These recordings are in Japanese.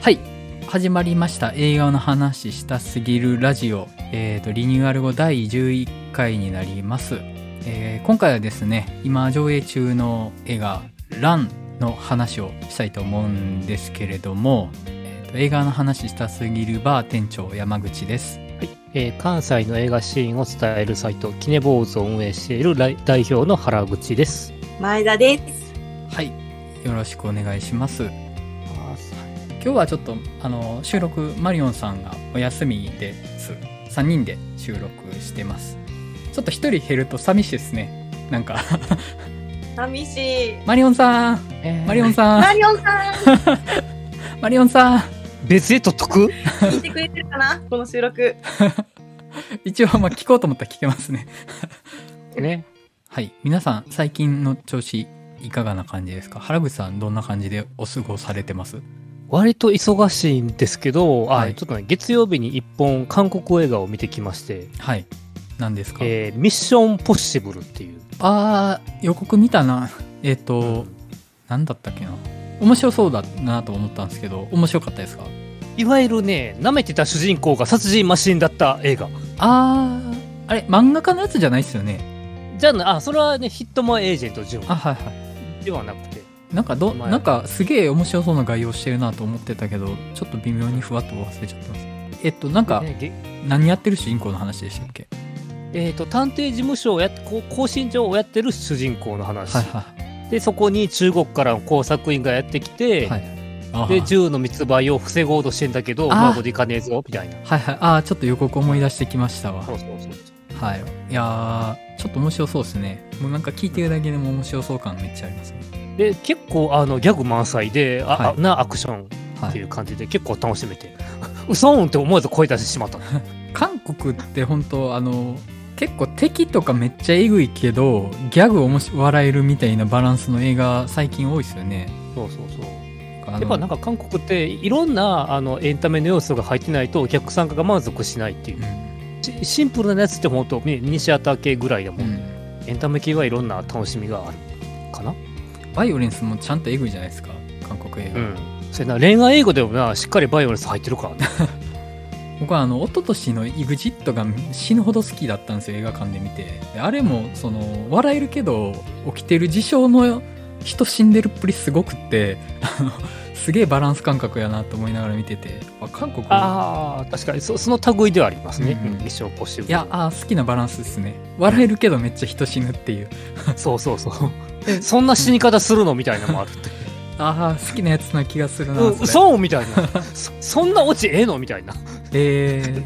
はい。始まりました。映画の話したすぎるラジオ、えー、とリニューアル後第11回になります、えー今回はですね今上映中の映画「ラン」の話をしたいと思うんですけれども、えーと映画の話したすぎるバー店長山口です。はい。えー関西の映画シーンを伝えるサイト、キネボーズを運営している来代表の原口です。前田です。はい。よろしくお願いします今日はちょっとあの収録マリオンさんがお休みです。3人で収録してます。ちょっと1人減ると寂しいですね。なんか。寂しい。マリオンさん。マリオンさん。マリオンさん。マリオンさん。別で撮っとく？聞いてくれてるかな？この収録。一応まあ聞こうと思ったら聞けますね。ね。はい。皆さん最近の調子いかがな感じですか？原口さんどんな感じでお過ごされてます？割と忙しいんですけど、はい。あちょっとね、月曜日に一本韓国映画を見てきまして、はい。何ですか、えーミッションポッシブルっていう。あー予告見たな。えっ、と、なんだったっけな？面白そうだなと思ったんですけど面白かったですか？いわゆるね、舐めてた主人公が殺人マシンだった映画。あーあれ漫画家のやつじゃないっすよね？じゃあね、あ、それはね、ヒットマンエージェント純あはいはい。ではなくて、なんかど前。なんかすげえ面白そうな概要してるなと思ってたけどちょっと微妙にふわっと忘れちゃってます。えっとなんか何やってる主人公の話でしたっけ？えー、と探偵事務所をやっこう更新所をやってる主人公の話、はいはでそこに中国からの工作員がやってきて、い。はいで銃の密売を防ごうとしてんだけどうまいこといかねえぞみたいな。はいはい。あーちょっと予告思い出してきましたわ。そうそうそうはい。いやーちょっと面白そうですね。もうなんか聞いてるだけでも面白そう感めっちゃありますね。で結構あのギャグ満載であ、はい。あなアクション。はい。っていう感じで結構楽しめて、うそーんって思わず声出してしまった。韓国って本当あの結構敵とかめっちゃえぐいけどギャグおもし笑えるみたいなバランスの映画最近多いですよね。そうそうそう。やっぱなんか韓国っていろんなあのエンタメの要素が入ってないとお客さんが満足しないっていう。うん。しシンプルなやつって本当ね西畑系ぐらいだもん、うん。エンタメ系はいろんな楽しみがあるかな。バイオレンスもちゃんとえぐいじゃないですか韓国映画、うん。それな恋愛英語でもなしっかりバイオレンス入ってるからね。僕はあの一昨年の EXIT が死ぬほど好きだったんですよ映画館で見て。であれもその笑えるけど起きてる事象の人死んでるっぷりすごくってあのすげえバランス感覚やなと思いながら見ててあ韓国ああ確かに。そその類ではありますね、うん。うんミッションポッシブル。いやあー好きなバランスですね。笑えるけどめっちゃ人死ぬっていう。そうそうそう。そんな死に方するのみたいなのもあるって。ああ好きなやつな気がするな、うんそうみたいな。そそんなオチええのみたいな。え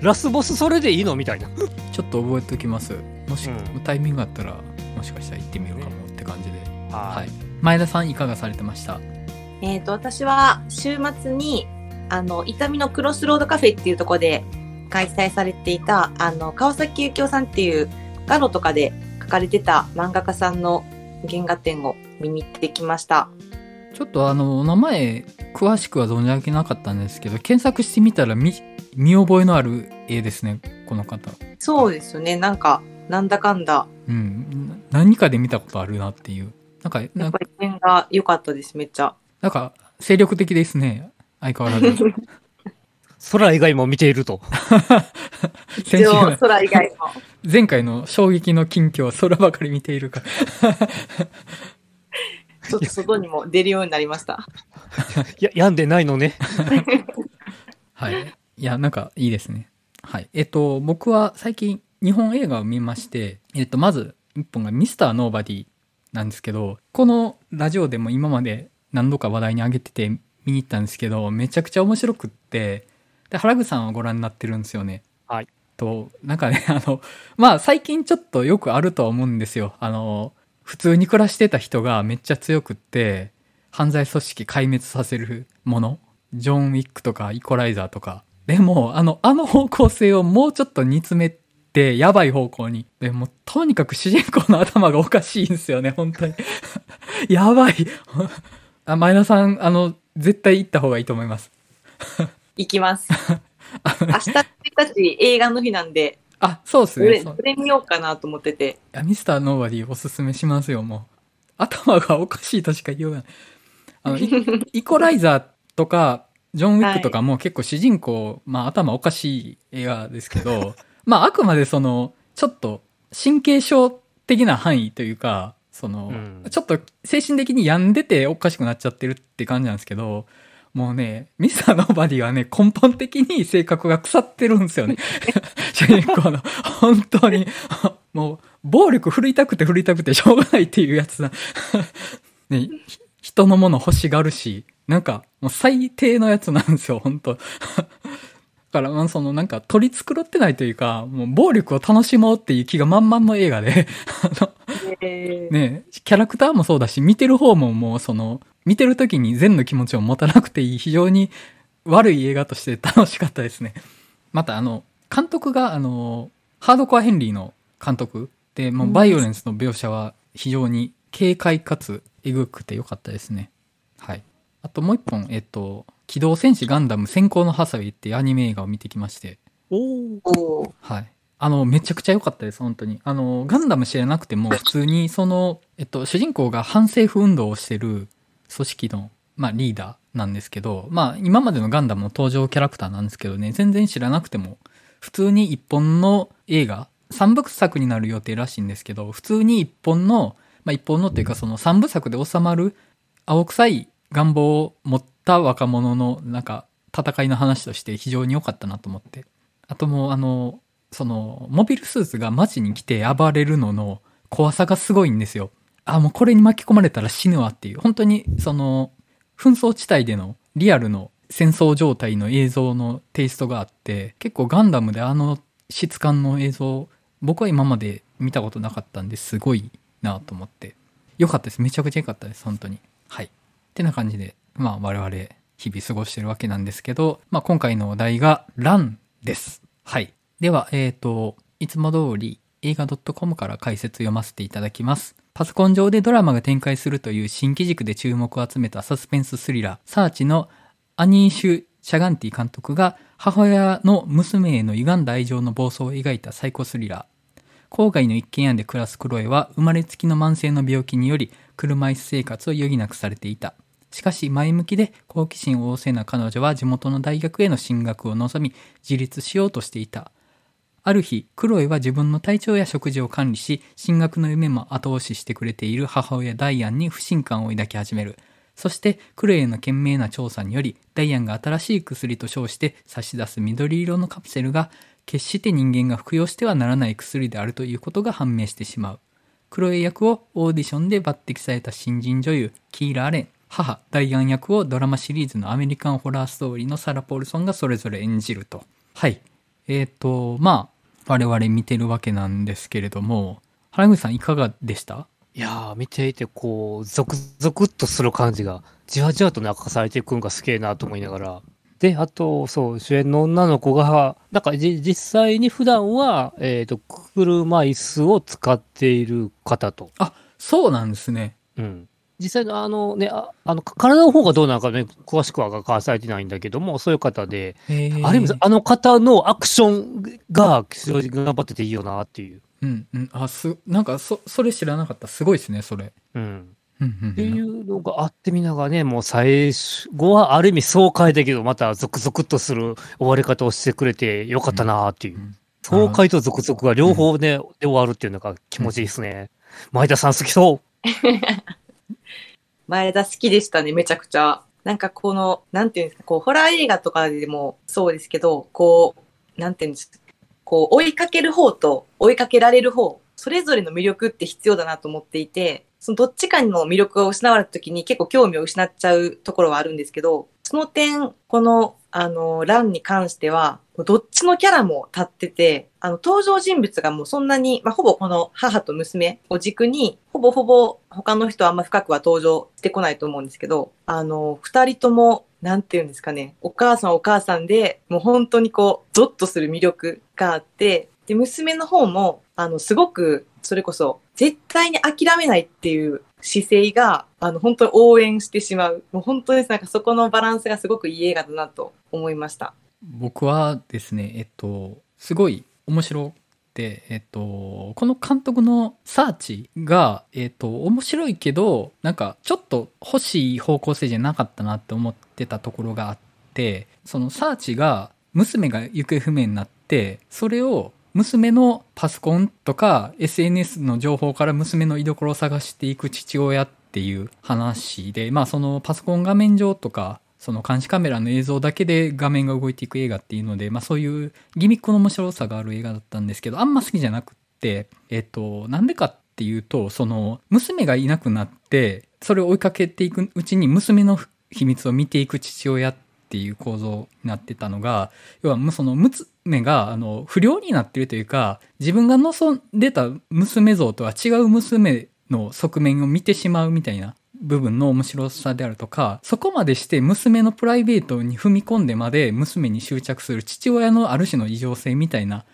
ラスボスそれでいいのみたいな。ー、ちょっと覚えておきます。もし、うん。タイミングあったらもしかしたら行ってみようかもって感じで、ははい。前田さんいかがされてました？えっ、と、私は週末に、あの、伊丹のクロスロードカフェっていうところで開催されていた、あの、川崎幸雄さんっていうガロとかで書かれてた漫画家さんの原画展を見に行ってきました。ちょっとあのお名前詳しくは存じ上げなかったんですけど検索してみたら見見覚えのある絵ですねこの方そうですよね。なんか、なんだかんだ、うんな何かで見たことあるなっていうなんかなんかやっぱり点が良かったです、めっちゃ。なんか精力的ですね相変わらず 空以外も見ていると 先週空以外の。前回の衝撃の近況は空ばかり見ているからちょっと外にも出るようになりました。いや病んでないのねはい。いや、なんかいいですね。はい。えっと、僕は最近日本映画を見まして、えっと、まず一本がミスターノーバディなんですけど、このラジオでも今まで何度か話題に上げてて見に行ったんですけど、めちゃくちゃ面白くって、で、原口さんはご覧になってるんですよね。はい。と、なんかね、あの、まあ最近ちょっとよくあるとは思うんですよ。あの、普通に暮らしてた人がめっちゃ強くって、犯罪組織壊滅させるものジョン・ウィックとかイコライザーとか。でも、あの、あの方向性をもうちょっと煮詰めて、やばい方向に。でも、とにかく主人公の頭がおかしいんですよね、本当に。やばい。あ、前田さん、あの、絶対行った方がいいと思います。行きます。明日1日映画の日なんで、あ、そうですそれ、ね。そうそれ見ようかなと思ってて。いやミスターノーバディおすすめしますよ、もう。頭がおかしいとしか言いようがない。あの、イ イコライザーとか、ジョン・ウィックとかも結構主人公、まあ頭おかしい映画ですけど、まああくまでその、ちょっと神経症的な範囲というか、その、うんちょっと精神的に病んでておかしくなっちゃってるって感じなんですけど、もうね、ミスターノーバディはね、根本的に性格が腐ってるんですよね。主人公の。本当に。もう、暴力振るいたくて振るいたくてしょうがないっていうやつだ。ね、ひ人のもの欲しがるし、なんか、もう最低のやつなんですよ、本当 だから、まあ、そのなんか取り繕ってないというか、もう暴力を楽しもうっていう気が満々の映画で、あの、えーね、キャラクターもそうだし、見てる方ももうその、見てる時に善の気持ちを持たなくていい、非常に悪い映画として楽しかったですね。またあの、監督があの、ハードコアヘンリーの監督で、もうバイオレンスの描写は非常に軽快かつエグくてよかったですね。はい。あともう一本、えっと、機動戦士ガンダム先行のハサウェイっていうアニメ映画を見てきまして、おお。はい。あの、めちゃくちゃ良かったです、本当に。あの、ガンダム知らなくても、普通に、その、えっと、主人公が反政府運動をしてる組織の、まあ、リーダーなんですけど、まあ、今までのガンダムの登場キャラクターなんですけどね、全然知らなくても、普通に一本の映画、三部作になる予定らしいんですけど、普通に一本の、まあ、一本のっていうか、その三部作で収まる、青臭い願望を持った若者の、なんか、戦いの話として非常に良かったなと思って。あともう、あの、その、モビルスーツが街に来て暴れるのの怖さがすごいんですよ。あ、もうこれに巻き込まれたら死ぬわっていう。本当に、その、紛争地帯でのリアルの戦争状態の映像のテイストがあって、結構ガンダムであの質感の映像、僕は今まで見たことなかったんですごいなと思って。よかったです。めちゃくちゃ良かったです。本当に。はい。ってな感じで、まあ我々日々過ごしてるわけなんですけど、まあ今回のお題がランです。はい。では、えっ、と、いつも通り映画 .com から解説読ませていただきます。パソコン上でドラマが展開するという新機軸で注目を集めたサスペンススリラー、サーチのアニーシュ・シャガンティ監督が母親の娘への歪んだ愛情の暴走を描いたサイコスリラー。郊外の一軒家で暮らすクロエは生まれつきの慢性の病気により車椅子生活を余儀なくされていた。しかし前向きで好奇心旺盛な彼女は地元の大学への進学を望み自立しようとしていた。ある日、クロエは自分の体調や食事を管理し、進学の夢も後押ししてくれている母親ダイアンに不信感を抱き始める。そして、クロエへの懸命な調査により、ダイアンが新しい薬と称して差し出す緑色のカプセルが、決して人間が服用してはならない薬であるということが判明してしまう。クロエ役をオーディションで抜擢された新人女優、キーラ・アレン。母、ダイアン役をドラマシリーズのアメリカンホラーストーリーのサラ・ポールソンがそれぞれ演じると。はい。えっ、と、まあ、我々見てるわけなんですけれども、原口さんいかがでした？いやー、見ていて、こう、ゾクゾクっとする感じが、じわじわと泣かされていくんがすげえなと思いながら。で、あと、そう、主演の女の子が、なんかじ実際に普段は、えっ、と、車椅子を使っている方と。あ、そうなんですね。うん。実際のあのね、ああの、か体の方がどうなのかね、詳しくは書かされてないんだけども、そういう方で、ある意味、あの方のアクションが正直頑張ってていいよなっていう。うんうん。あ、す、なんか、そ、それ知らなかった。すごいですね、それ。うん。うんうんうん。っていうのがあってみながらね、もう最後はある意味爽快だけど、またゾクゾクっとする終わり方をしてくれてよかったなっていう。ん爽快とゾクゾクが両方ね、で終わるっていうのが気持ちいいですね。前田さん好きそう。前田好きでしたね、めちゃくちゃ。なんかこの、なんていうんですか、こう、ホラー映画とかでもそうですけど、こう、なんていうんですか、こう、追いかける方と追いかけられる方、それぞれの魅力って必要だなと思っていて、そのどっちかの魅力が失われた時に結構興味を失っちゃうところはあるんですけど、その点、この、あの、ランに関しては、どっちのキャラも立ってて、あの、登場人物がもうそんなに、まあ、ほぼこの母と娘を軸に、ほぼほぼ他の人はあんま深くは登場してこないと思うんですけど、あの、二人とも、なんていうんですかね、お母さんお母さんで、もう本当にこう、ゾッとする魅力があって、で、娘の方も、あの、すごく、それこそ、絶対に諦めないっていう姿勢が、あの、本当に応援してしまう。もう本当です。なんかそこのバランスがすごくいい映画だなと思いました。僕はですね、えっと、すごい面白くて、えっと、この監督のサーチが、えっと、面白いけど、なんかちょっと欲しい方向性じゃなかったなって思ってたところがあって、そのサーチが娘が行方不明になって、それを娘のパソコンとか SNS の情報から娘の居所を探していく父親っていう話で、まあそのパソコン画面上とか、その監視カメラの映像だけで画面が動いていく映画っていうので、まあそういうギミックの面白さがある映画だったんですけど、あんま好きじゃなくって、えっと、なんでかっていうと、その娘がいなくなって、それを追いかけていくうちに娘の秘密を見ていく父親ってっていう構造になってたのが、要はその娘があの不良になってるというか、自分が望んでた娘像とは違う娘の側面を見てしまうみたいな部分の面白さであるとか、そこまでして娘のプライベートに踏み込んでまで娘に執着する父親のある種の異常性みたいな、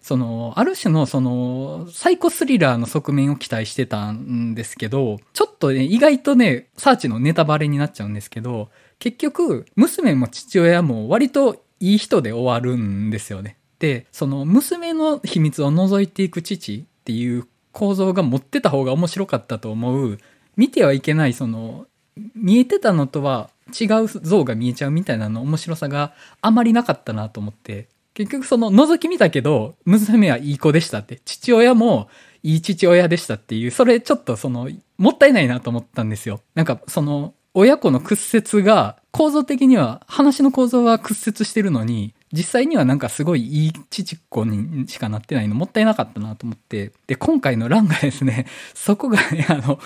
その、ある種のその、サイコスリラーの側面を期待してたんですけど、ちょっとね、意外とね、サーチのネタバレになっちゃうんですけど、結局、娘も父親も割といい人で終わるんですよね。で、その娘の秘密を覗いていく父っていう構造が持ってた方が面白かったと思う、見てはいけない、その、見えてたのとは違う像が見えちゃうみたいなの面白さがあまりなかったなと思って、結局その覗き見たけど、娘はいい子でしたって、父親もいい父親でしたっていう、それちょっとその、もったいないなと思ったんですよ。なんかその、親子の屈折が、構造的には、話の構造は屈折してるのに、実際にはなんかすごいいい父っ子にしかなってないのもったいなかったなと思って。で、今回の欄がですね、そこがね、あの、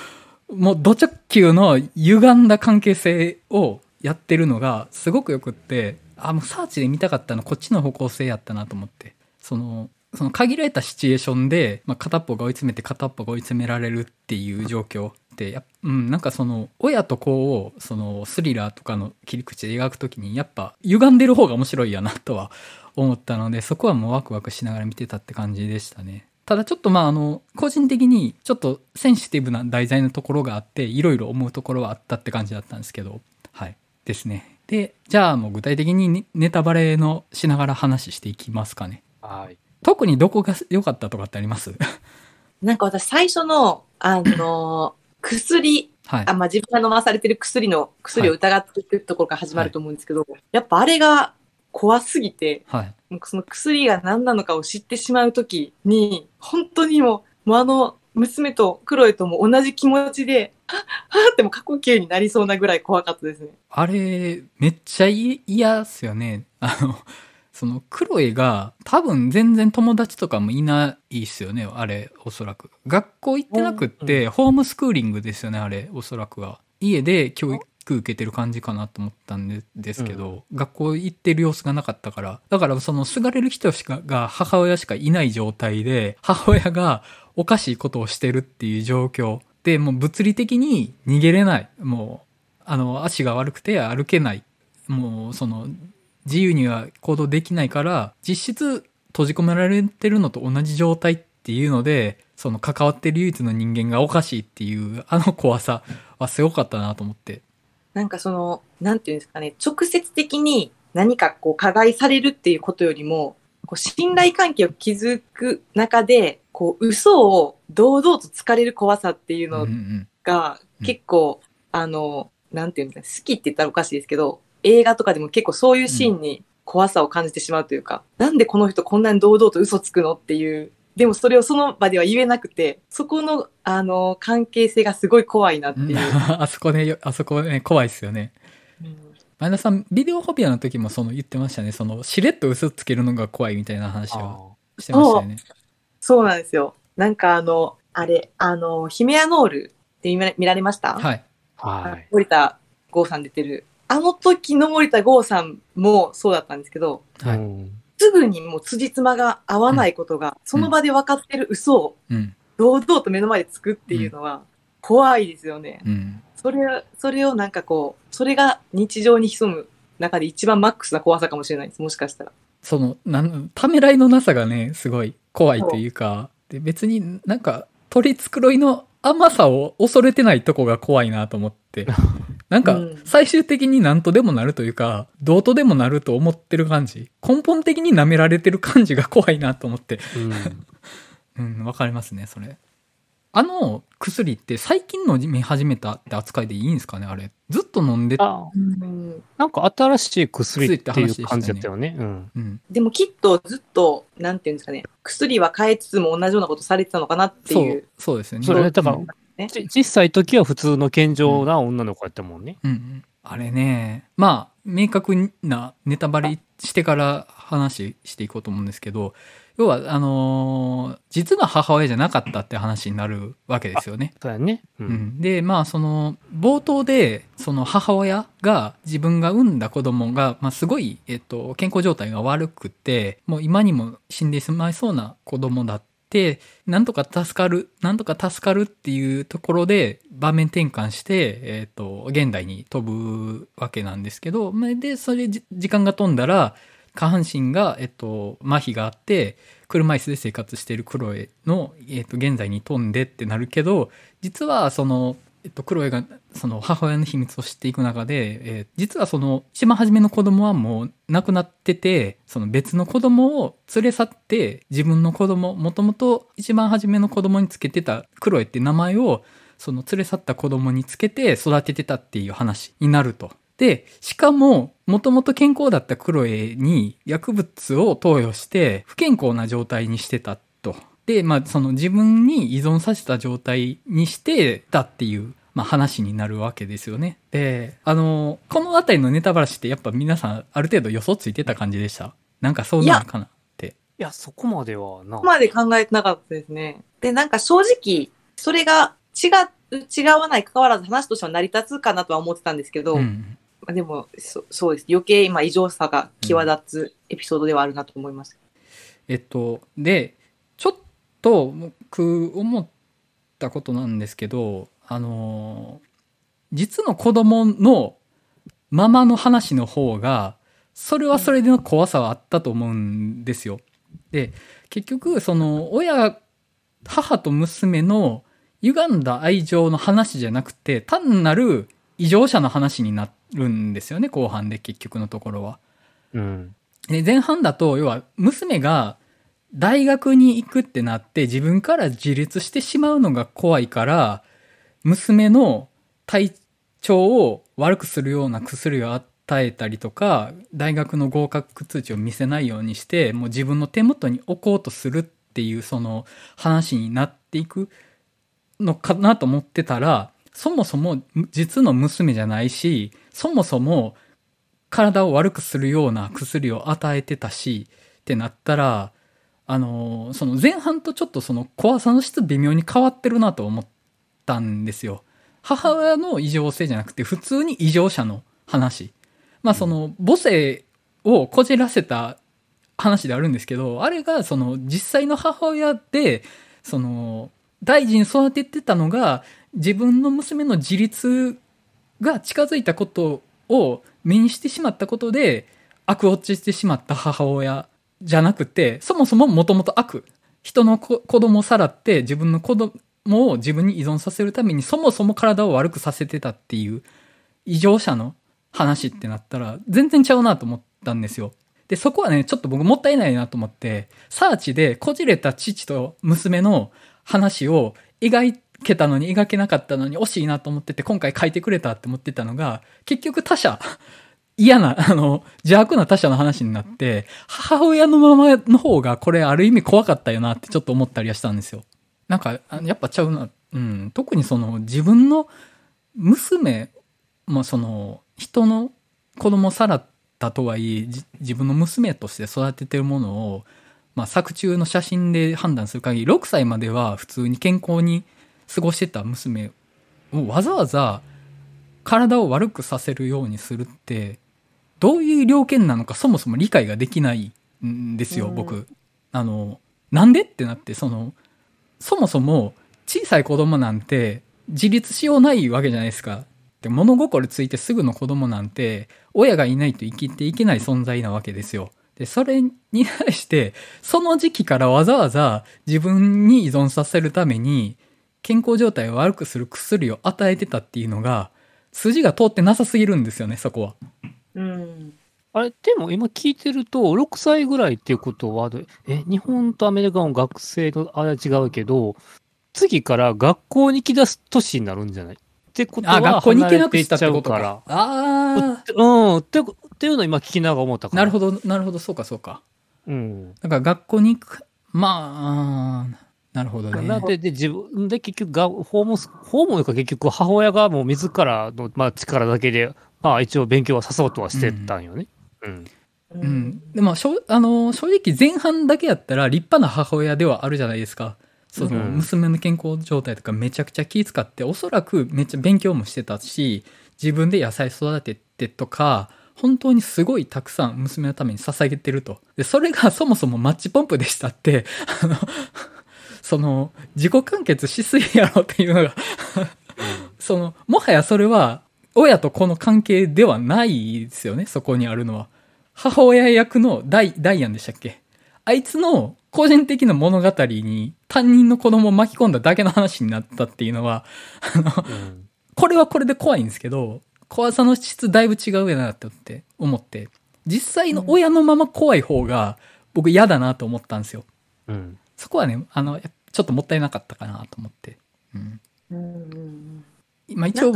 もう、ド直球の歪んだ関係性をやってるのがすごくよくって、あ、もうサーチで見たかったのこっちの方向性やったなと思って。その、その限られたシチュエーションで、まあ、片っぽが追い詰めて片っぽが追い詰められるっていう状況って、やっうん、なんかその、親と子を、その、スリラーとかの切り口で描くときに、やっぱ、歪んでる方が面白いやなとは 思ったので、そこはもうワクワクしながら見てたって感じでしたね。ただちょっとまああの、個人的にちょっとセンシティブな題材のところがあって、いろいろ思うところはあったって感じだったんですけど、はい。ですね。で、じゃあもう具体的にネネタバレのしながら話していきますかね。はい。特にどこが良かったとかってあります？なんか私最初の、あの、薬、はいあ、。まあ、自分が飲まされてる薬の、薬を疑っていくところから始まると思うんですけど、やっぱあれが怖すぎて、はい。もうその薬が何なのかを知ってしまうときに、本当にもう、もうあの、娘とクロエとも同じ気持ちで、はっはっっても過呼吸になりそうなぐらい怖かったですね。あれ、めっちゃい嫌っすよね。あの、その、クロエが多分全然友達とかもいないっすよね、あれ、おそらく。学校行ってなくって、ホームスクーリングですよね、あれ、おそらくは。家で教育受けてる感じかなと思ったんでですけど、学校行ってる様子がなかったから。だから、その、すがれる人しか、が母親しかいない状態で、母親がおかしいことをしてるっていう状況。で、もう物理的に逃げれない。もう、あの、足が悪くて歩けない。もう、その、自由には行動できないから、実質閉じ込められてるのと同じ状態っていうので、その関わってる唯一の人間がおかしいっていう、あの怖さはすごかったなと思って。なんかその、なんていうんですかね、直接的に何かこう加害されるっていうことよりも、こう信頼関係を築く中で、こう嘘を堂々とつかれる怖さっていううんうのんがうん結構、あの、なんていうんですかね、好きって言ったらおかしいですけど、映画とかでも結構そういうシーンに怖さを感じてしまうというか、なんでこの人こんなに堂々と嘘つくのっていう、でもそれをその場では言えなくて、そこの、あの、関係性がすごい怖いなってうんいう。あそこね、あそこね、怖いっすよね。うん前田さん、ビデオフォビアの時もその言ってましたね。その、しれっと嘘つけるのが怖いみたいな話をあしてましたよね。そうなんですよ。なんかあの、あれ、あの、ヒメアノールって見ら見られました？はい。ーはい。森田剛さん出てる。あの時の森田剛さんもそうだったんですけど、はい。うんすぐにもう辻褄が合わないことが、その場で分かってる嘘をうん。堂々と目の前でつくっていうのは怖いですよね。うん。それ、それをなんかこう、それが日常に潜む中で一番マックスな怖さかもしれないです。もしかしたら。その、なん、ためらいのなさがね、すごい怖いというか、で別になんか、取り繕いの甘さを恐れてないとこが怖いなと思って。なんかうん、最終的に何とでもなるというか、どうとでもなると思ってる感じ。根本的に舐められてる感じが怖いなと思って。うん うん、わかりますね、それ。あの薬って最近の見始めたって扱いでいいんですかねあれ。ずっと飲んであ、うんなんか新しい薬っていう感じだったよね。うん。うん。でもきっとずっと、なんていうんですかね、薬は変えつつも同じようなことされてたのかなってそいうう。、そうですよね。それね、だから、うんねじ実際時は普通の健常な女の子やったもんね。うんうん。あれね、まあ、明確なネタバレしてから話していこうと思うんですけど、要は、あのー実の母親じゃなかったって話になるわけですよね。そうやね。う。うんん、でまあその冒頭でその母親が自分が産んだ子供が、まあ、すごい、えっと、健康状態が悪くてもう今にも死んでしまいそうな子供だってなんとか助かるなんとか助かるっていうところで場面転換して、えっと、現代に飛ぶわけなんですけどでそれ時間が飛んだら下半身が、えっと、麻痺があって車椅子で生活しているクロエの、えっと、現在に飛んでってなるけど実はその、えっと、クロエがその母親の秘密を知っていく中で、えー実はその一番初めの子供はもう亡くなっててその別の子供を連れ去って自分の子供もともと一番初めの子供につけてたクロエって名前をその連れ去った子供につけて育ててたっていう話になると。で、しかも、もともと健康だったクロエに薬物を投与して不健康な状態にしてたと。で、まあ、その自分に依存させた状態にしてたっていう、まあ、話になるわけですよね。で、あの、このあたりのネタバラシってやっぱ皆さんある程度予想ついてた感じでした？なんかそうなのかなって。いや、そこまではなここ。まで考えてなかったですね。で、なんか正直、それが違う、違わない関わらず話としては成り立つかなとは思ってたんですけど、うん。まあでもそ、そうです。余計今異常さが際立つエピソードではあるなと思います。えっと、で、と僕思ったことなんですけど、あの、実の子供のママの話の方が、それはそれでの怖さはあったと思うんですよ。で、結局、その、親、母と娘の歪んだ愛情の話じゃなくて、単なる異常者の話になるんですよね、後半で結局のところは。うん。で前半だと要は娘が大学に行くってなって自分から自立してしまうのが怖いから娘の体調を悪くするような薬を与えたりとか大学の合格通知を見せないようにしてもう自分の手元に置こうとするっていうその話になっていくのかなと思ってたらそもそも実の娘じゃないしそもそも体を悪くするような薬を与えてたしってなったらあのその前半とちょっとその怖さの質微妙に変わってるなと思ったんですよ。母親の異常性じゃなくて普通に異常者の話。まあその母性をこじらせた話であるんですけどあれがその実際の母親でその大事に育ててたのが自分の娘の自立が近づいたことを目にしてしまったことで悪落ちしてしまった母親じゃなくてそもそももともと悪人の子供をさらって自分の子供を自分に依存させるためにそもそも体を悪くさせてたっていう異常者の話ってなったら全然ちゃうなと思ったんですよ。で、そこはね、ちょっと僕もったいないなと思って、サーチでこじれた父と娘の話を描けたのに描けなかったのに惜しいなと思ってて、今回書いてくれたって思ってたのが、結局他者、嫌な、あの、邪悪な他者の話になって、母親のままの方がこれある意味怖かったよなってちょっと思ったりはしたんですよ。なんか、やっぱちゃうな。うん。特にその自分の娘もその人の子供さらったとはいえ、自分の娘として育ててるものを、まあ作中の写真で判断する限り、6歳までは普通に健康に過ごしてた娘をわざわざ体を悪くさせるようにするって、どういう了見なのかそもそも理解ができないんですよ、うん僕。あの、なんでってなって、その、そもそも小さい子供なんて自立しようないわけじゃないですか。で物心ついてすぐの子供なんて親がいないと生きていけない存在なわけですよ。で、それに対して、その時期からわざわざ自分に依存させるために健康状態を悪くする薬を与えてたっていうのが筋が通ってなさすぎるんですよね、そこは。うん。あれ、でも今聞いてると、6歳ぐらいっていうことは、え、日本とアメリカの学生のあれは違うけど、次から学校に行き出す年になるんじゃない？ってことはあ、学校に行けなくしたってことかいっちゃうか。あら。うん。って、っていうのを今聞きながら思ったあ、から。なるほど、なるほど、そうか、そうか。うん。だから学校に行く、まあ、なるほどね。なで、で、自分で結局が、訪問す、訪問か結局母親がもう自らの、まあ力だけで、まあ一応勉強はさそうとはしてたんよね。うん。ううん。でも、しょあの、正直前半だけやったら立派な母親ではあるじゃないですか。その、うん娘の健康状態とかめちゃくちゃ気遣って、おそらくめっちゃ勉強もしてたし、自分で野菜育ててとか、本当にすごいたくさん娘のために捧げてると。で、それがそもそもマッチポンプでしたって、あの、その、自己完結しすぎやろっていうのが、その、もはやそれは、親と子の関係ではないですよね、そこにあるのは。母親役のダイ、ダイアンでしたっけ？あいつの個人的な物語に担任の子供を巻き込んだだけの話になったっていうのは、あの、うん。これはこれで怖いんですけど、怖さの質だいぶ違うやなって思って、実際の親のまま怖い方が僕嫌だなと思ったんですよ。うん。そこはね、あの、ちょっともったいなかったかなと思って。うん。うんうんまあ一応、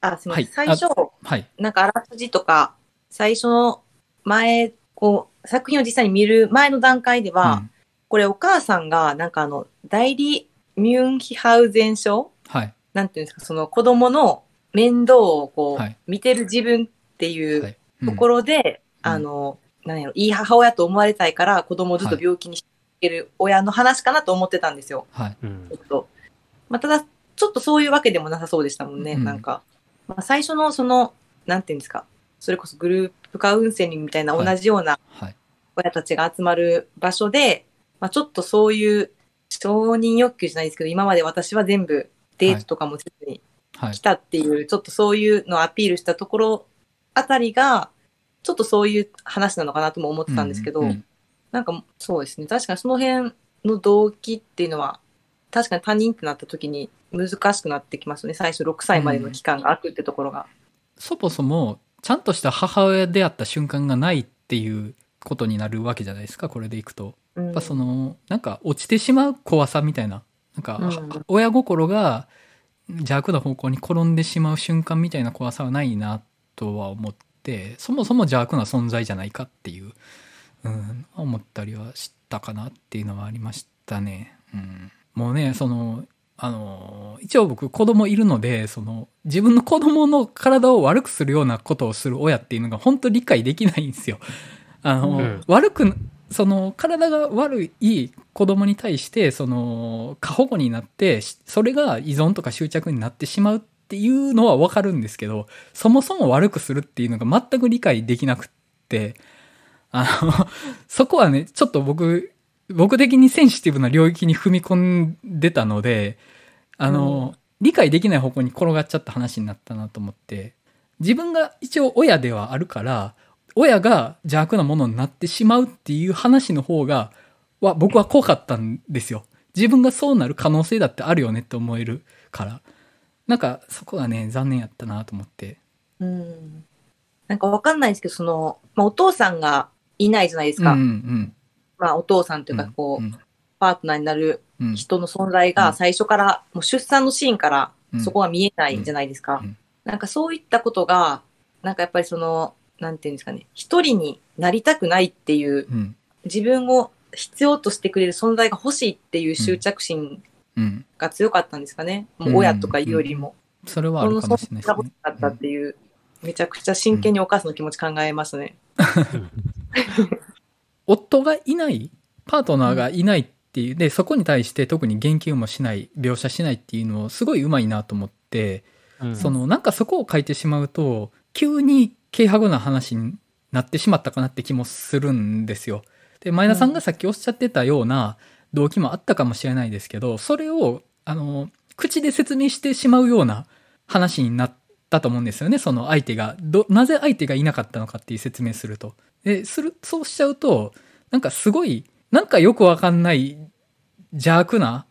あ、すみません。はい最初、はい。なんかあらすじとか、最初の前、こう、作品を実際に見る前の段階では、うんこれお母さんが、なんかあの、代理ミュンヒハウゼン症？はい。なんていうんですか、その子供の面倒をこう、はい見てる自分っていうはい。ところ、ろで、うんあの、なんやろ、いい母親と思われたいから子供をずっと病気にしてる親の話かなと思ってたんですよ。はい。ちょっと。まあ、ただ、ちょっとそういうわけでもなさそうでしたもんね、うんなんか。まあ、最初のその、なんていうんですか、それこそグループカウンセリングみたいなはい同じようなはい。親たちが集まる場所で、まあ、ちょっとそういう承認欲求じゃないですけど、今まで私は全部デートとかもせずにはい来。たっていう、ちょっとそういうのをアピールしたところあたりが、ちょっとそういう話なのかなとも思ってたんですけど、うんうんなんかそうですね、確かにその辺の動機っていうのは、確かに他人ってなった時に難しくなってきますよね。最初6歳までの期間が空くってところが。そもそも、ちゃんとした母親であった瞬間がないっていうことになるわけじゃないですか、これでいくと。うんやっぱその、なんか落ちてしまう怖さみたいな、なんか、うん親心が邪悪な方向に転んでしまう瞬間みたいな怖さはないなとは思って、そもそも邪悪な存在じゃないかっていう、うん、思ったりはしたかなっていうのはありましたね。うん、もうね、その、あの、一応僕子供いるので、その、自分の子供の体を悪くするようなことをする親っていうのが本当理解できないんですよ。あの、うん悪く、その、体が悪い子供に対して、その、過保護になって、しそれが依存とか執着になってしまうっていうのはわかるんですけど、そもそも悪くするっていうのが全く理解できなくって、あの、そこはね、ちょっと僕、僕的にセンシティブな領域に踏み込んでたので、あの、理解できない方向に転がっちゃった話になったなと思って、自分が一応親ではあるから、親が邪悪なものになってしまうっていう話の方が、は僕は怖かったんですよ。自分がそうなる可能性だってあるよねって思えるから。なんか、そこがね、残念やったなと思って。うんなんかわかんないですけど、その、まあ、お父さんがいないじゃないですか。うんうんまあ、お父さんとうん。いうか、こう、うんパートナーになるうん人の存在うんが最初から、もう出産のシーンからうんそこが見えないじゃないですか。うんなんかそういったことが、なんかやっぱりその、なんていうんですかね、一人になりたくないっていう、うん自分を必要としてくれる存在が欲しいっていう執着心うん。が強かったんですかね。もう親とかいうよりも。それはあるかもしれないですねその存在が欲し。かったっていう、めちゃくちゃ真剣にお母さんの気持ち考えますね。夫がいない、パートナーがいないっていう、で、そこに対して特に言及もしない、描写しないっていうのをすごいうまいなと思って、うんそのなんかそこを書いてしまうと、急に軽薄な話になってしまったかなって気もするんですよ。で、前田さんがさっきおっしゃってたような動機もあったかもしれないですけど、それを、あの、口で説明してしまうような話になったと思うんですよね。その相手が、ど、なぜ相手がいなかったのかっていう説明すると。で、する、そうしちゃうと、なんかすごい、なんかよくわかんない邪悪な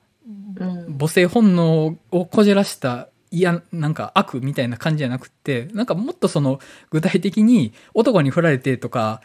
うん。母性本能をこじらしたいやなんか悪みたいな感じじゃなくってなんかもっとその具体的に男に振られてとか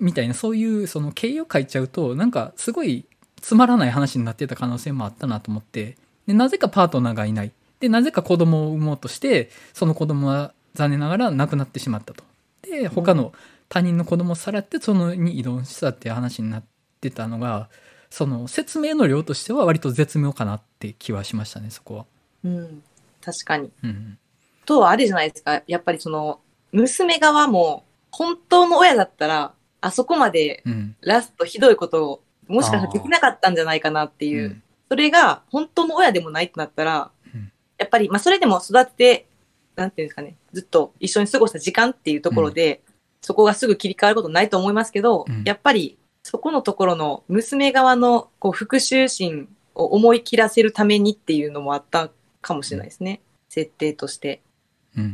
みたいなそういうその経緯を書いちゃうとなんかすごいつまらない話になってた可能性もあったなと思って、で、なぜかパートナーがいない。で、なぜか子供を産もうとして、その子供は残念ながら亡くなってしまったと。で、他の他人の子供をさらってそのに移動したっていう話になってたのが、その説明の量としては割と絶妙かなって気はしましたね、そこは。うん。確かに。うん。と、あれじゃないですか。やっぱりその、娘側も、本当の親だったら、あそこまでうん。ラストひどいことを、もしかしたらできなかったんじゃないかなっていう。うんそれが、本当の親でもないってなったら、うんやっぱり、まあ、それでも育てて、なんていうんですかね、ずっと一緒に過ごした時間っていうところで、そこがすぐ切り替わることないと思いますけど、うんやっぱり、そこのところの娘側のこう復讐心を思い切らせるためにっていうのもあったかもしれないですね。設定として。うんうんう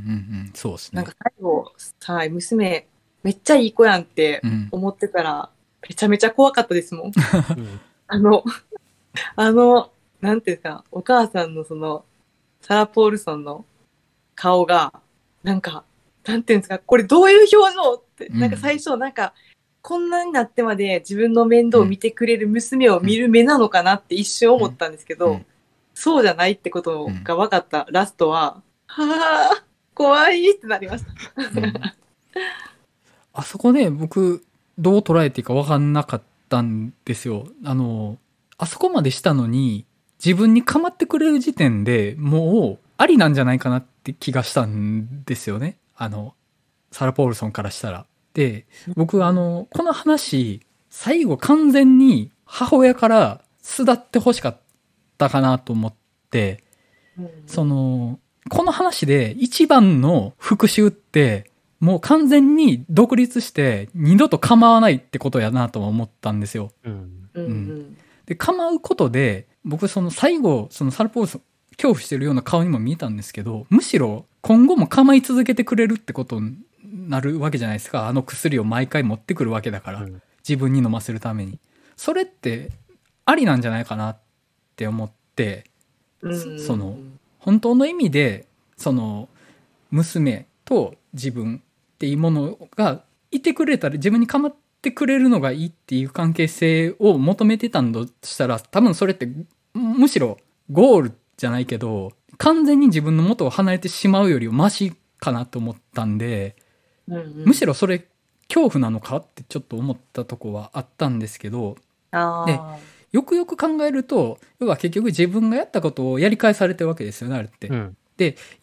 ん。そうですねなんか。最後、はい、娘、めっちゃいい子やんってうん。思ってたら、めちゃめちゃ怖かったですもん。う んあの、あの、なんていうか、お母さんのその、サラ・ポールソンの顔が、なんか、なんていうんですか、これどういう表情って、うんなんか最初、なんか、こんなになってまで自分の面倒を見てくれる娘を見る目なのかなって一瞬思ったんですけど、うんそうじゃないってことが分かったラストは、はあ、怖いってなりました。うんあそこね、僕、どう捉えていいか分かんなかったんですよ。あの、あそこまでしたのに、自分に構ってくれる時点でもう、ありなんじゃないかなって気がしたんですよね。あの、サラ・ポールソンからしたら。で、僕、あの、この話、最後完全に母親から巣立って欲しかったかなと思って、その、この話で一番の復讐って、もう完全に独立して二度と構わないってことやなとは思ったんですよ。うんうんうんで、構うことで、僕その最後、そのサルポールソン、恐怖してるような顔にも見えたんですけど、むしろ今後も構い続けてくれるってことになるわけじゃないですか。あの薬を毎回持ってくるわけだから。うん自分に飲ませるために。それってありなんじゃないかなって思って、うんその本当の意味でその娘と自分っていうものがいてくれたら自分に構ってくれるのがいいっていう関係性を求めてたんだとしたら多分それってむしろゴールじゃないけど完全に自分の元を離れてしまうよりマシかなと思ったんでむしろ、ろそれ恐怖なのかってちょっと思ったとこはあったんですけどあーよくよく考えると要は結局自分がやったことをやり返されてるわけですよねあれって。うん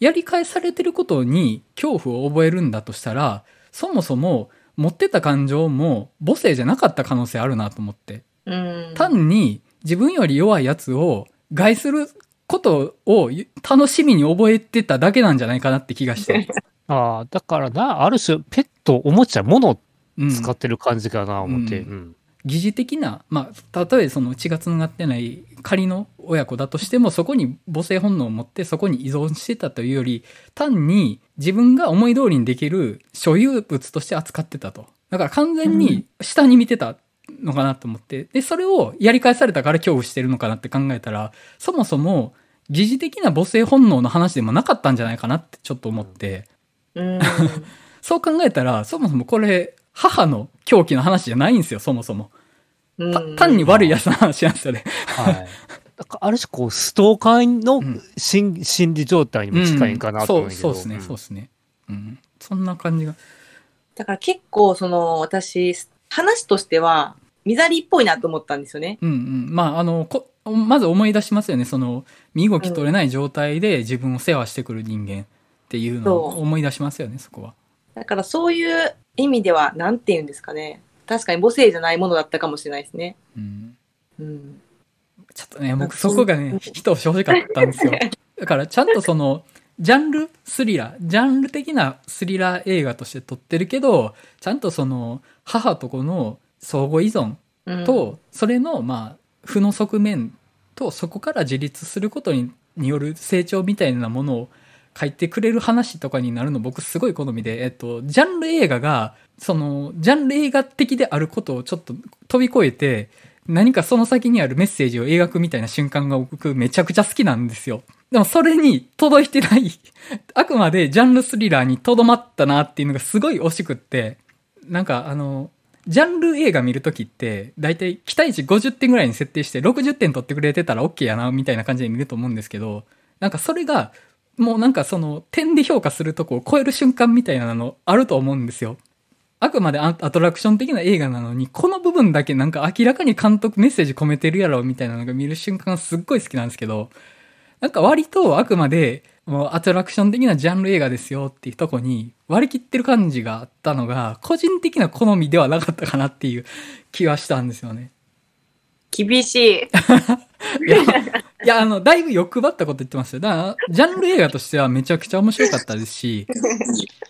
やり返されてることに恐怖を覚えるんだとしたら、そもそも持ってた感情も母性じゃなかった可能性あるなと思って。うん単に自分より弱いやつを害することを楽しみに覚えてただけなんじゃないかなって気がして。ああ、だからな、ある種、ペット、おもちゃ、物をうん使ってる感じかな、思って。ううん疑似的な、まあ、例えその血がつながってない仮の親子だとしても、そこに母性本能を持ってそこに依存してたというより、単に自分が思い通りにできる所有物として扱ってたと。だから完全に下に見てたのかなと思って、で、それをやり返されたから恐怖してるのかなって考えたら、そもそも疑似的な母性本能の話でもなかったんじゃないかなってちょっと思って、うん そう考えたら、そもそもこれ、母の狂気の話じゃないんですよ、そもそも。たうん単に悪いやつの話なんですよね。はい。だからある種、こう、ストーカーのうん心,、心理状態にも近いんかなと思うんだけど。そうそうですね、そうですね。うん。そんな感じが。だから結構、その、私、話としては、ミザリーっぽいなと思ったんですよね。うんうん。まあ、あの、こまず思い出しますよね。その、身動き取れない状態で自分を世話してくる人間っていうのを思い出しますよね、そこは。だからそういう意味では、なんて言うんですかね。確かに母性じゃないものだったかもしれないですね。うん。うん。ちょっとね、僕そこがね、人を正直かったんですよ。だからちゃんとその、ジャンルスリラー、ジャンル的なスリラー映画として撮ってるけど、ちゃんとその、母と子の相互依存うん、と、それの、まあ、負の側面と、そこから自立することにによる成長みたいなものを書いてくれる話とかになるの僕すごい好みで、えっと、ジャンル映画が、その、ジャンル映画的であることをちょっと飛び越えて、何かその先にあるメッセージを描くみたいな瞬間が僕めちゃくちゃ好きなんですよ。でもそれに届いてない、あくまでジャンルスリラーにとどまったなっていうのがすごい惜しくって、なんかあの、ジャンル映画見るときって、だいたい期待値50点ぐらいに設定して、60点取ってくれてたら OK やな、みたいな感じで見ると思うんですけど、なんかそれが、もうなんかその、点で評価するとこを超える瞬間みたいなのあると思うんですよ。あくまでアトラクション的な映画なのに、この部分だけなんか明らかに監督メッセージ込めてるやろ、みたいなのが見る瞬間すっごい好きなんですけど、なんか割とあくまで、もうアトラクション的なジャンル映画ですよっていうとこに割り切ってる感じがあったのが、個人的な好みではなかったかなっていう気はしたんですよね。厳しい。いや、いや、あの、だいぶ欲張ったこと言ってますよ。だから、ジャンル映画としてはめちゃくちゃ面白かったですし、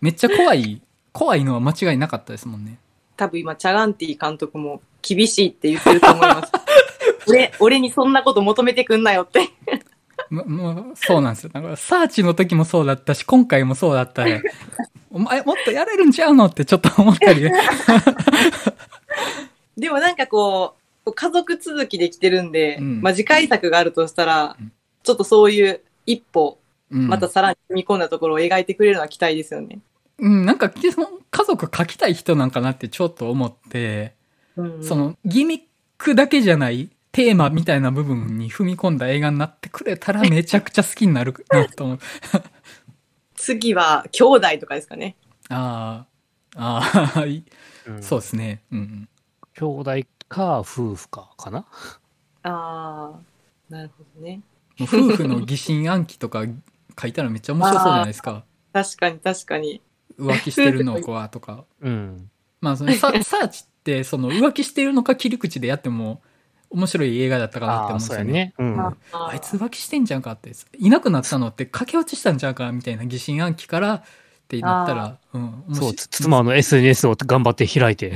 めっちゃ怖い、怖いのは間違いなかったですもんね。多分今、チャガンティ監督も厳しいって言ってると思います。俺、俺にそんなこと求めてくんなよって。も もう、そうなんですよ。だから、サーチの時もそうだったし、今回もそうだったで、お前もっとやれるんちゃうのってちょっと思ったりね。でもなんかこう、家族続きできてるんで、うんまあ次回作があるとしたらうん、ちょっとそういう一歩、うんまたさらに踏み込んだところを描いてくれるのは期待ですよね。うん、なんか、その家族描きたい人なんかなってちょっと思って、うんそのギミックだけじゃないテーマみたいな部分に踏み込んだ映画になってくれたらめちゃくちゃ好きになるなと思う。次は兄弟とかですかね。ああ、ああ、いうんそうですね。うん兄弟か夫婦かかな？ああ、なるほどね。夫婦の疑心暗鬼とか書いたらめっちゃ面白そうじゃないですか。確かに確かに。浮気してるの子はとか。うん。まあそのサ、サーチってその浮気してるのか切り口でやっても面白い映画だったかなってああ、思うんですよね。そうやね。うん。ああいつ浮気してんじゃんかって、いなくなったのって駆け落ちしたんちゃうかみたいな疑心暗鬼からってなったら、うん、そう、妻の SNS を頑張って開いて。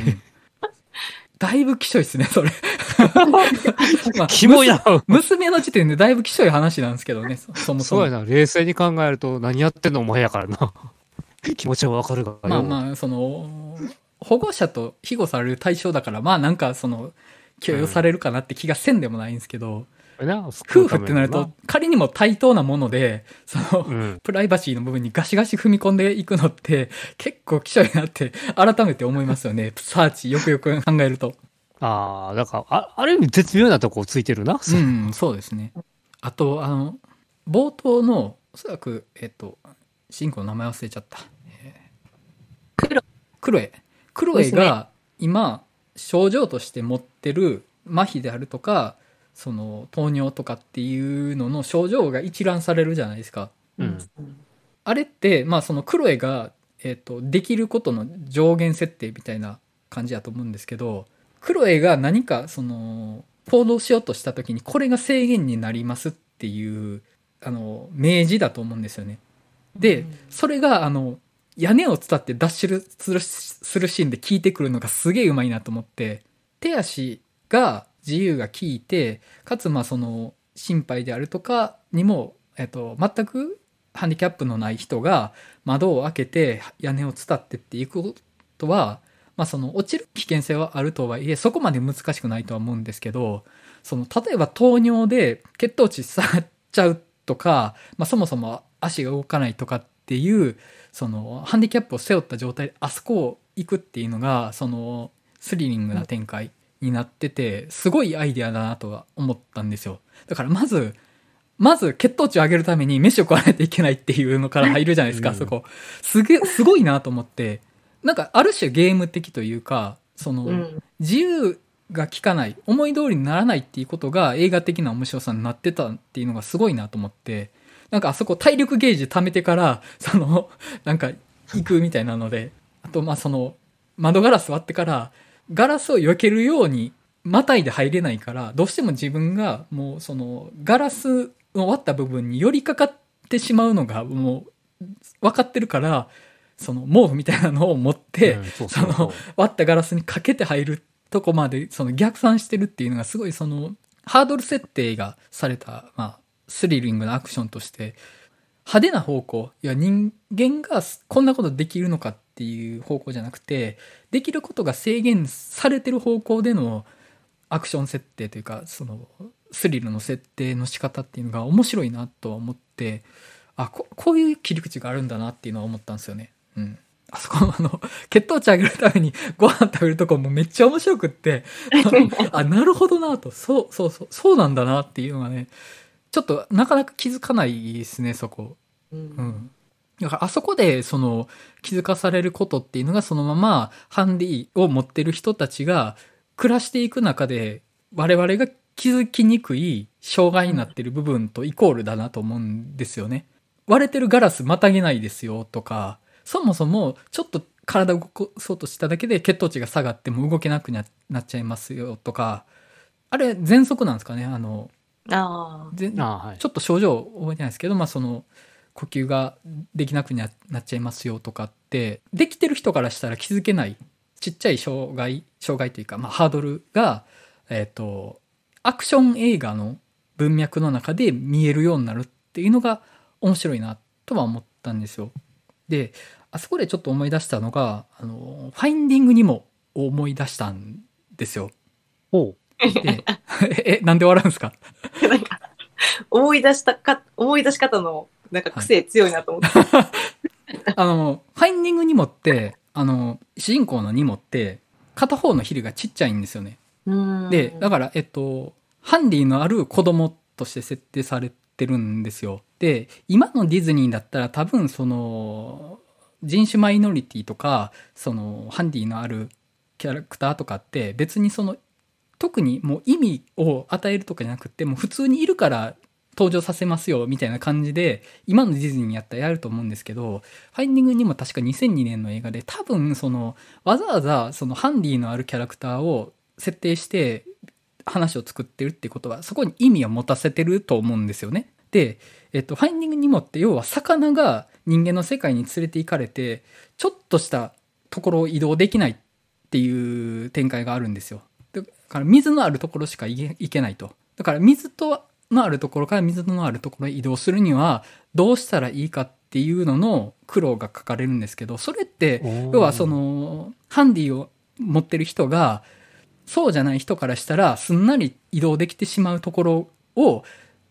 だいぶきしょいですね、それ。まあキモやん娘の時点でだいぶきしょい話なんですけどね、そそもそも。そうやな。冷静に考えると何やってんのお前やからな。気持ちはわかるがよ。まあまあ、その、保護者と庇護される対象だから、まあなんかその、許容されるかなって気がせんでもないんですけど、な夫婦ってなると、仮にも対等なもので、その、うん。プライバシーの部分にガシガシ踏み込んでいくのって結構きしょいなって改めて思いますよね。サーチよくよく考えると。ああ、だから、あある意味絶妙なとこついてるな。うん、そうですね。あと、あの、冒頭の、おそらく、えっと、主人公の名前忘れちゃった。クロクロエ。クロエが今、症状として持ってる麻痺であるとか、その糖尿とかっていうのの症状が一覧されるじゃないですか。うんあれって、まあそのクロエが、えっと、できることの上限設定みたいな感じだと思うんですけど、クロエが何かその、行動しようとした時にこれが制限になりますっていう、あの、明示だと思うんですよね。で、それが、あの、屋根を伝ってダッシュするするシーンで効いてくるのがすげえうまいなと思って、手足が自由が効いて、かつまあその心配であるとかにも、えっと、全くハンディキャップのない人が窓を開けて屋根を伝ってっていくことは、まあその落ちる危険性はあるとはいえ、そこまで難しくないとは思うんですけど、その例えば糖尿で血糖値下がっちゃうとか、まあそもそも足が動かないとかっていう、そのハンディキャップを背負った状態であそこを行くっていうのが、そのスリリングな展開になってて、すごいアイデアだなとは思ったんですよ。だからまず、まず血糖値を上げるために飯を食わないといけないっていうのから入るじゃないですか、うんそこ。すげえ、すごいなと思って、なんかある種ゲーム的というか、その、うん。自由が利かない、思い通りにならないっていうことが映画的な面白さになってたっていうのがすごいなと思って、なんかあそこ体力ゲージ貯めてから、その、なんか行くみたいなので、あとまあその、窓ガラス割ってから、ガラスを避けるように、またいで入れないから、どうしても自分がもうその、ガラスの割った部分に寄りかかってしまうのがもう、分かってるから、その毛布みたいなのを持って、その割ったガラスにかけて入るとこまでその逆算してるっていうのがすごいそのハードル設定がされた、まあ、スリリングなアクションとして派手な方向いや人間がこんなことできるのかっていう方向じゃなくてできることが制限されてる方向でのアクション設定というかそのスリルの設定の仕方っていうのが面白いなと思ってあここういう切り口があるんだなっていうのは思ったんですよね。うん、あそこのあの、血糖値上げるためにご飯食べるとこもめっちゃ面白くって、あ、なるほどなと、そう、そうそう、そうなんだなっていうのがね、ちょっとなかなか気づかないですね、そこ。う。うんん。だからあそこでその気づかされることっていうのがそのままハンディを持ってる人たちが暮らしていく中で我々が気づきにくい障害になってる部分とイコールだなと思うんですよね。割れてるガラスまたげないですよとか、そもそもちょっと体を動かそうとしただけで血糖値が下がっても動けなくななっちゃいますよとか、あれ喘息なんですかねあの、ああ。ぜああはいちょっと症状覚えてないですけど、まあ、その呼吸ができなくななっちゃいますよとかってできてる人からしたら気づけないちっちゃい障害障害というか、まあ、ハードルが、えっとアクション映画の文脈の中で見えるようになるっていうのが面白いなとは思ったんですよ。であそこでちょっと思い出したのが「あのファインディングにも」を思い出したんですよ。えなんで笑うんですか？なんか、思い出したか、思い出し方の、なんか癖強いなと思って。あの、ファインディングニモって、あの、主人公のニモって、片方のヒレがちっちゃいんですよね。うんで、だから、えっと、ハンディのある子供として設定されてるんですよ。で、今のディズニーだったら多分その、人種マイノリティとか、その、ハンディのあるキャラクターとかって別にその、特にもう意味を与えるとかじゃなくて、もう普通にいるから登場させますよみたいな感じで、今のディズニーやったらやると思うんですけど、ファインディングにも確か2002年の映画で多分その、わざわざそのハンディのあるキャラクターを設定して話を作ってるってことはそこに意味を持たせてると思うんですよね。で、えっと、ファインディングにもって要は魚が人間の世界に連れて行かれてちょっとしたところを移動できないっていう展開があるんですよ。だから水のあるところしか行けないと。だから水とのあるところから水のあるところへ移動するにはどうしたらいいかっていうのの苦労が書かれるんですけどそれってう。要はそ、のハンディを持ってる人がそうじゃない人からしたらすんなり移動できてしまうところを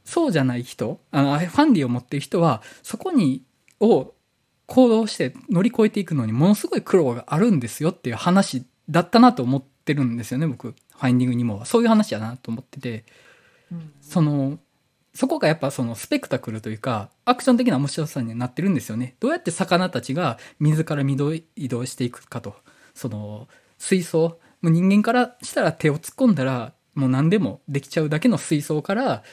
そうじゃない人あのファンディを持ってる人はそこにを行動して乗り越えていくのにものすごい苦労があるんですよっていう話だったなと思ってるんですよね僕。ファインディングにもそういう話やなと思ってて。うんそのそこがやっぱそのスペクタクルというかアクション的な面白さになってるんですよね。どうやって魚たちが水から移動移動していくかと。その水槽。もう人間からしたら手を突っ込んだらもう何でもできちゃうだけの水槽から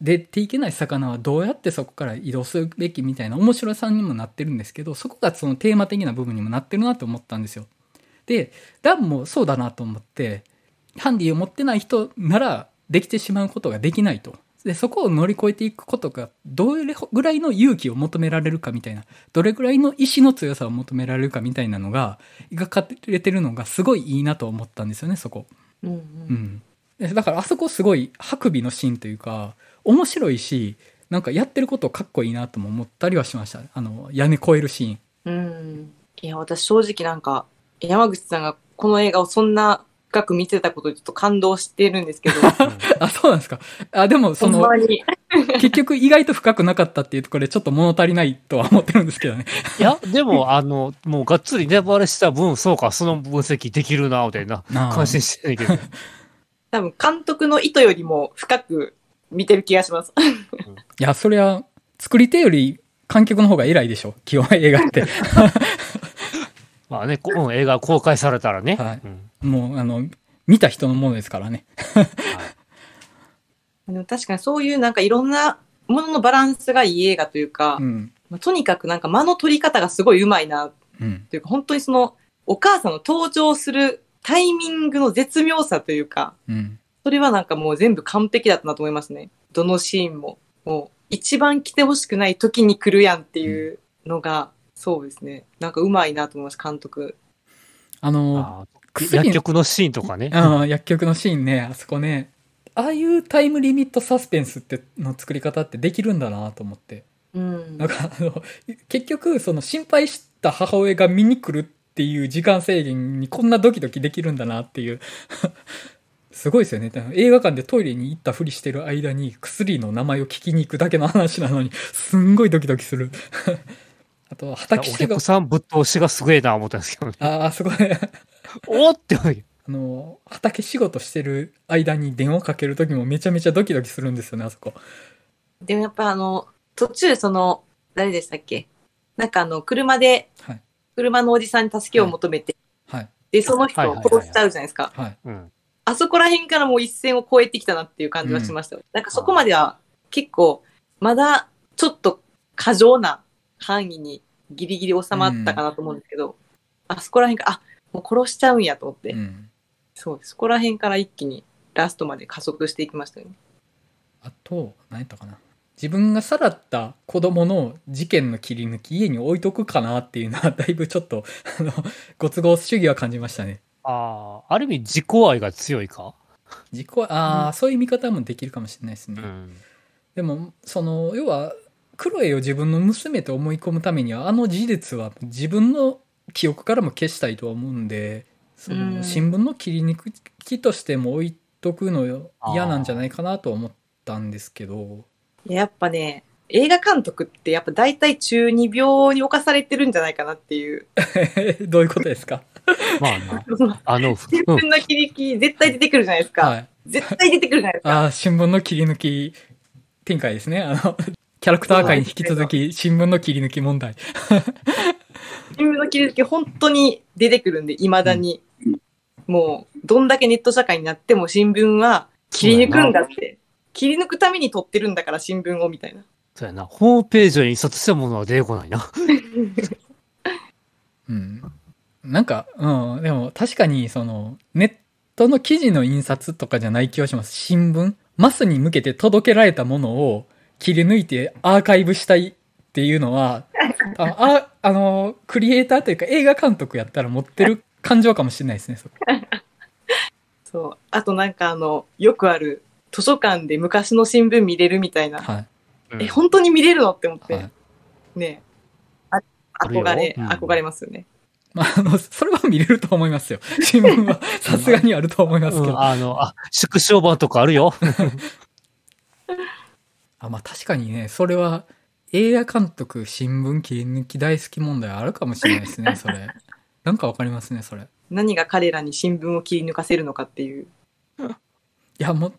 出ていけない魚はどうやってそこから移動するべきみたいな面白さにもなってるんですけどそこがそのテーマ的な部分にもなってるなと思ったんですよ。でダンもそうだなと思ってハンディを持ってない人ならできてしまうことができないと。でそこを乗り越えていくことがどれぐらいの勇気を求められるかみたいなどれぐらいの意志の強さを求められるかみたいなのが描かれてるのがすごいいいなと思ったんですよねそこ。うんううんん、でだからあそこすごいハクビのシーンというか面白いしなんかやってることかっこいいなとも思ったりはしましたあの屋根越えるシーン。うん。いや、私正直なんか、山口さんがこの映画をそんな深く見てたことにちょっと感動してるんですけど、あそうなんですかあでもその。結局意外と深くなかったっていうところでちょっと物足りないとは思ってるんですけどね。いや、でも、あの、もうがっつりネタバレした分、そうか、その分析できるな、みたいな、感心してないけど。多分監督の意図よりも深く見てる気がします。いやそりゃ作り手より観客の方が偉いでしょ基本映画って。まあね、こうん映画公開されたらね。はいうんもうあの見た人のものですからね。でも確かにそういうなんかいろんなもののバランスがいい映画というか、うんまあとにかくなんか間の取り方がすごい上手いなうんというか、本当にそのお母さんの登場するタイミングの絶妙さというか、うんそれはなんかもう全部完璧だったなと思いますね。どのシーンも。もう一番来てほしくない時に来るやんっていうのが、そうですね。なんか上手いなと思います、監督。あのあ薬薬局のシーンとかね。ああ薬局のシーンねあそこねああいうタイムリミットサスペンスっての作り方ってできるんだなと思ってうんなんかあの結局その心配した母親が見に来るっていう時間制限にこんなドキドキできるんだなっていう すごいですよね映画館でトイレに行ったふりしてる間に薬の名前を聞きに行くだけの話なのにすんごいドキドキするあと、お畑仕事。客さんぶっ通しがすげえな思ったんですけどね。ああ、すごい。おーって思うあの、畑仕事してる間に電話かけるときもめちゃめちゃドキドキするんですよね、あそこ。でもやっぱあの、途中その、誰でしたっけ？なんかあの、車で、はい。車のおじさんに助けを求めて、はい。で、その人を殺しちゃうじゃないですか。はい。うん。あそこら辺からもう一線を越えてきたなっていう感じはしましたよ。なんかそこまでは結構、まだちょっと過剰な範囲にギリギリ収まったかなと思うんですけど、あそこら辺か、あ、もう殺しちゃうんやと思って、うん。そう、そこら辺から一気にラストまで加速していきましたよね。あと、何やったかな。自分がさらった子供の事件の切り抜き家に置いとくかなっていうのはだいぶちょっと、あの、ご都合主義は感じましたね。ああ、ある意味自己愛が強いか？自己、ああ、そういう見方もできるかもしれないですね。ん。でも、その、要は、クロエを自分の娘と思い込むためには、あの事実は自分の記憶からも消したいとは思うんで、そうんの、新聞の切り抜きとしても置いとくのよ嫌なんじゃないかなとは思ったんですけど、いややっぱね、映画監督ってやっぱ大体中二病に侵されてるんじゃないかなっていう。どういうことですか？まあな。あの、新うん聞の切り抜き絶対出てくるじゃないですか。はい。絶対出てくるじゃないですか。ああ、新聞の切り抜き展開ですね。あの、キャラクター界に引き続き、新聞の切り抜き問題。新聞の切り抜き本当に出てくるんで、未だに。もう、どんだけネット社会になっても新聞は切り抜くんだって。切り抜くために撮ってるんだから新聞をみたいな。そうやな。ホームページに印刷したものは出てこないな。うん。なんか、うん、でも確かに、その、ネットの記事の印刷とかじゃない気がします。新聞？マスに向けて届けられたものを切り抜いてアーカイブしたいっていうのは、ああ、あの、クリエイターというか映画監督やったら持ってる感情かもしれないですね、そこ。そう。あとなんかあの、よくある図書館で昔の新聞見れるみたいな。はい。え、本当に見れるのって思って。はい。ねあ憧れ、うん憧れますよね。まあ、あの、それは見れると思いますよ。新聞はさすがにあると思いますけうんど。あの、あ、縮小版とかあるよ。あ、まあ確かにね、それは映画監督、新聞切り抜き大好き問題あるかもしれないですね、それ。なんかわかりますね、それ。い何が彼らに新聞を切り抜かせるのかっていう。や、もう、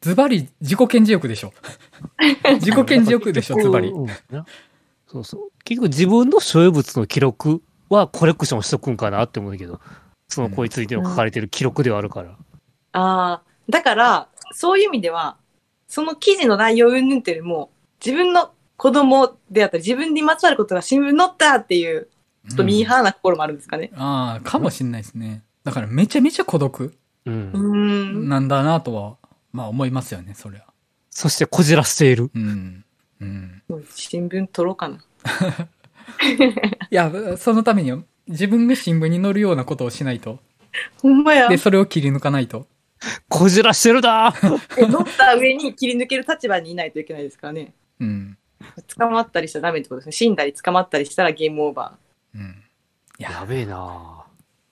ズバリ自己顕示欲でしょ。自己顕示欲でしょ、ズバリ。そうそう。結局自分の所有物の記録はコレクションしとくんかなって思うけど、その子についての書かれてる記録ではあるから。ああ、だから、そういう意味では、その記事の内容云々っていうよりも、自分の子供であったり、自分にまつわることが新聞に載ったっていう、ちょっとミーハーな心もあるんですかね。ああ、かもしれないですね。だからめちゃめちゃ孤独うん。なんだなとは、まあ思いますよね、そりゃ。そしてこじらしている。うん。うん。もう新聞取ろうかな。いや、そのためには自分が新聞に載るようなことをしないと。ほんまや。で、それを切り抜かないと。こじらしてるな え乗った上に切り抜ける立場にいないといけないですからね。うん。捕まったりしたらダメってことですね。死んだり捕まったりしたらゲームオーバうん。いや、やべえな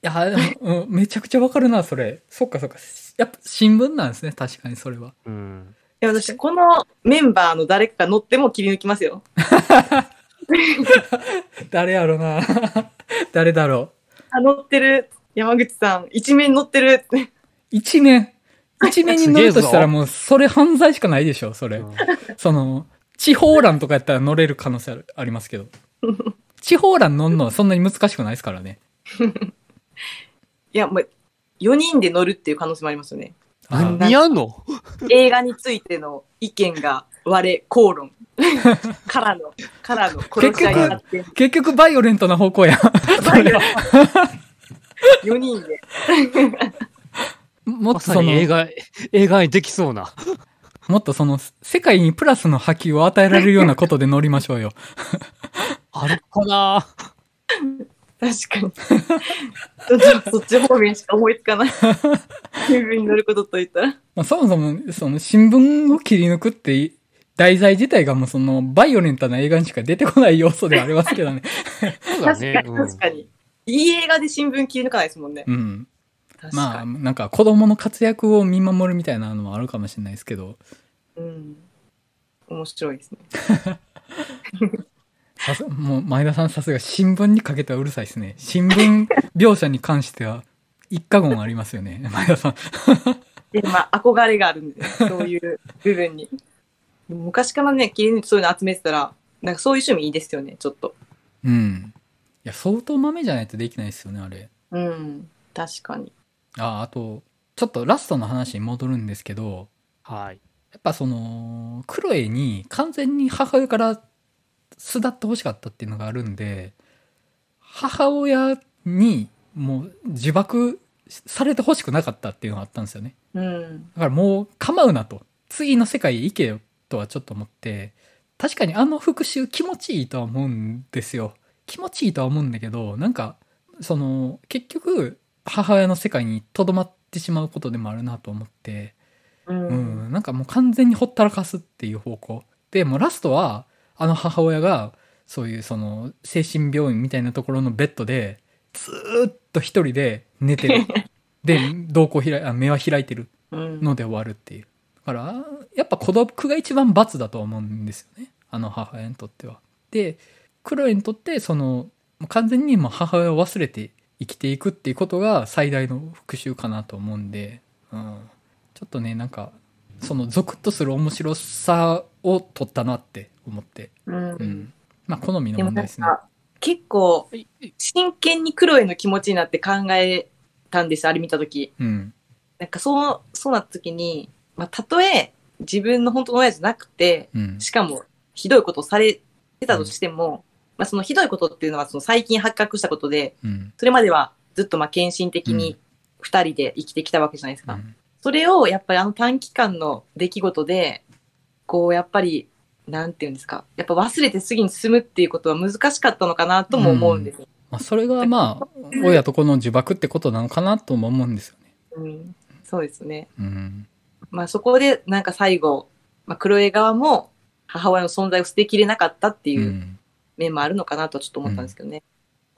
いや、でも、うんめちゃくちゃわかるな、それ。そっかそっか。やっぱ新聞なんですね、確かにそれは。うん。ー。いや、私、このメンバーの誰かが乗っても切り抜きますよ。誰やろな 誰だろあ、乗ってる。山口さん、一面乗ってる。う。一面。一面に載るとしたらもう、それ犯罪しかないでしょ、それ。うんその、地方欄とかやったら乗れる可能性あるありますけど。地方欄乗るのはそんなに難しくないですからね。いや、もう、4人で乗るっていう可能性もありますよね。あ何やんの？映画についての意見が割れ、口論。からの、からの殺し合いになって、結局バイオレントな方向や。4人で。もっまとその、さに映画、映画にできそうな。もっとその、世界にプラスの波及を与えられるようなことで乗りましょうよ。あるかな確かに。ちょっとそっち方面しか思いつかない。新聞に乗ることと言ったら。まあ、そもそも、その、新聞を切り抜くって、題材自体がもうその、バイオレントな映画にしか出てこない要素ではありますけどね。確か。に、ねうん確かに。いい映画で新聞切り抜かないですもんね。うん。確まあ。なんか子供の活躍を見守るみたいなのもあるかもしれないですけど。うん。面白いですね。さすもう前田さんさすが新聞にかけてはうるさいですね。新聞描写に関しては一過言ありますよね、前田さん。で、まあ、憧れがあるんで、そういう部分に。昔からね、切り抜いてそういうの集めてたら、なんかそういう趣味いいですよね、ちょっと。うん。いや、相当豆じゃないとできないですよね、あれ。うん。確かに。あ、あと、ちょっとラストの話に戻るんですけど、はい。やっぱその、クロエに完全に母親から巣立ってほしかったっていうのがあるんで、母親にもう自爆されてほしくなかったっていうのがあったんですよね。うん。だからもう構うなと。次の世界へ行けよとはちょっと思って、確かにあの復讐気持ちいいとは思うんですよ。気持ちいいとは思うんだけど、なんか、その、結局、母親の世界に留まってしまうことでもあるなと思って、う。うんん、なんかもう完全にほったらかすっていう方向。で、もうラストは、あの母親が、そういうその、精神病院みたいなところのベッドで、ずーっと一人で寝てる。で、瞳孔開い、あ目は開いてるうん。ので終わるっていう。だから、やっぱ孤独が一番罰だと思うんですよね。あの母親にとっては。で、クロエにとって、その、完全にもう母親を忘れて生きていくっていうことが最大の復讐かなと思うんで、うん。ちょっとね、なんか、そのゾクッとする面白さを取ったなって思って。うん。うん。まあ、好みの問題ですね。結構、真剣にクロエの気持ちになって考えたんです、あれ見たとき。うん。なんかそう、そうなったときに、まあ、たとえ自分の本当の親じゃなくて、うん。しかもひどいことをされてたとしても、まあ、そのひどいことっていうのはその最近発覚したことで、うん。それまではずっとまあ献身的に二人で生きてきたわけじゃないですか。うんそれをやっぱりあの短期間の出来事で、こうやっぱり、なんていうんですか、やっぱ忘れて次に進むっていうことは難しかったのかなとも思うんですよ。まあ、それがまあ、親と子の呪縛ってことなのかなとも思うんですよね。うん、そうですね。うん。まあそこでなんか最後、まあ、クロエ側も母親の存在を捨てきれなかったってう。いうん面もあるのかなとはちょっと思ったんですけどね。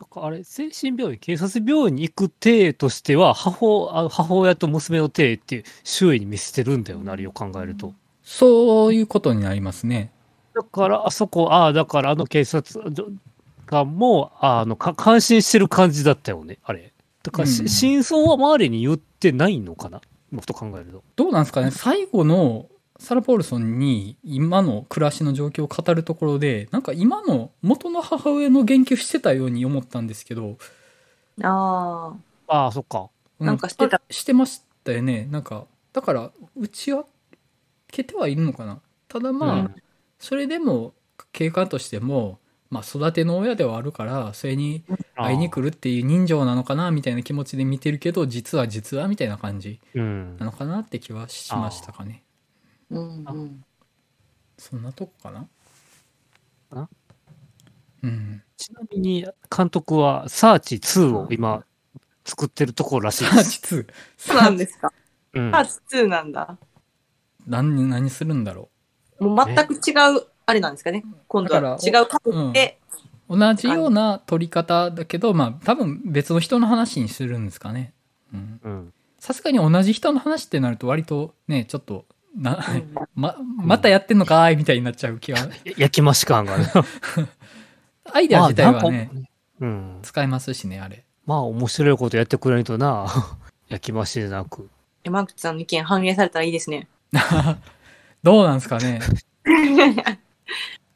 なんかあれ、精神病院、警察病院に行く体としては、母あ母親と娘の体っていう周囲に見せてるんだよな、あれを考えると。そういうことになりますね。だから、あそこ、ああ、だからあの警察官も、あの、か感心してる感じだったよね、あれ。だからし、うん真相は周りに言ってないのかなもっと考えると。どうなんですかね最後のサラ・ポールソンに今の暮らしの状況を語るところで、なんか今の元の母親の言及してたように思ったんですけど、あああ、そっか。なんかしてたあしてましたよね。なんか、だから、打ち分けてはいるのかな。ただまあ、うんそれでも、経過としても、まあ育ての親ではあるから、それに会いに来るっていう人情なのかな、みたいな気持ちで見てるけど、実は実はみたいな感じうんな。のかなって気はしましたかね。あ、うんうん。そんなとこかな？かな？うん。ちなみに、監督は、サーチ2を今、作ってるところらしいサーです。チ2。そうなんですか？うんパーツ2なんだ。何、何するんだろもう全く違う、あれなんですかね？今度は違う角で、う。同じような撮り方だけど、まあ多分別の人の話にするんですかね。うん。うん。さすがに同じ人の話ってなると割とね、ちょっと、な、うんま、またやってんのかーいみたいになっちゃう気は。や焼き増し感がある。アイデア自体はね、うん。使えますしね、あれ。まあ、面白いことやってくれないとな、焼き増しじゃなく。山口さんの意見反映されたらいいですね。どうなんですかね？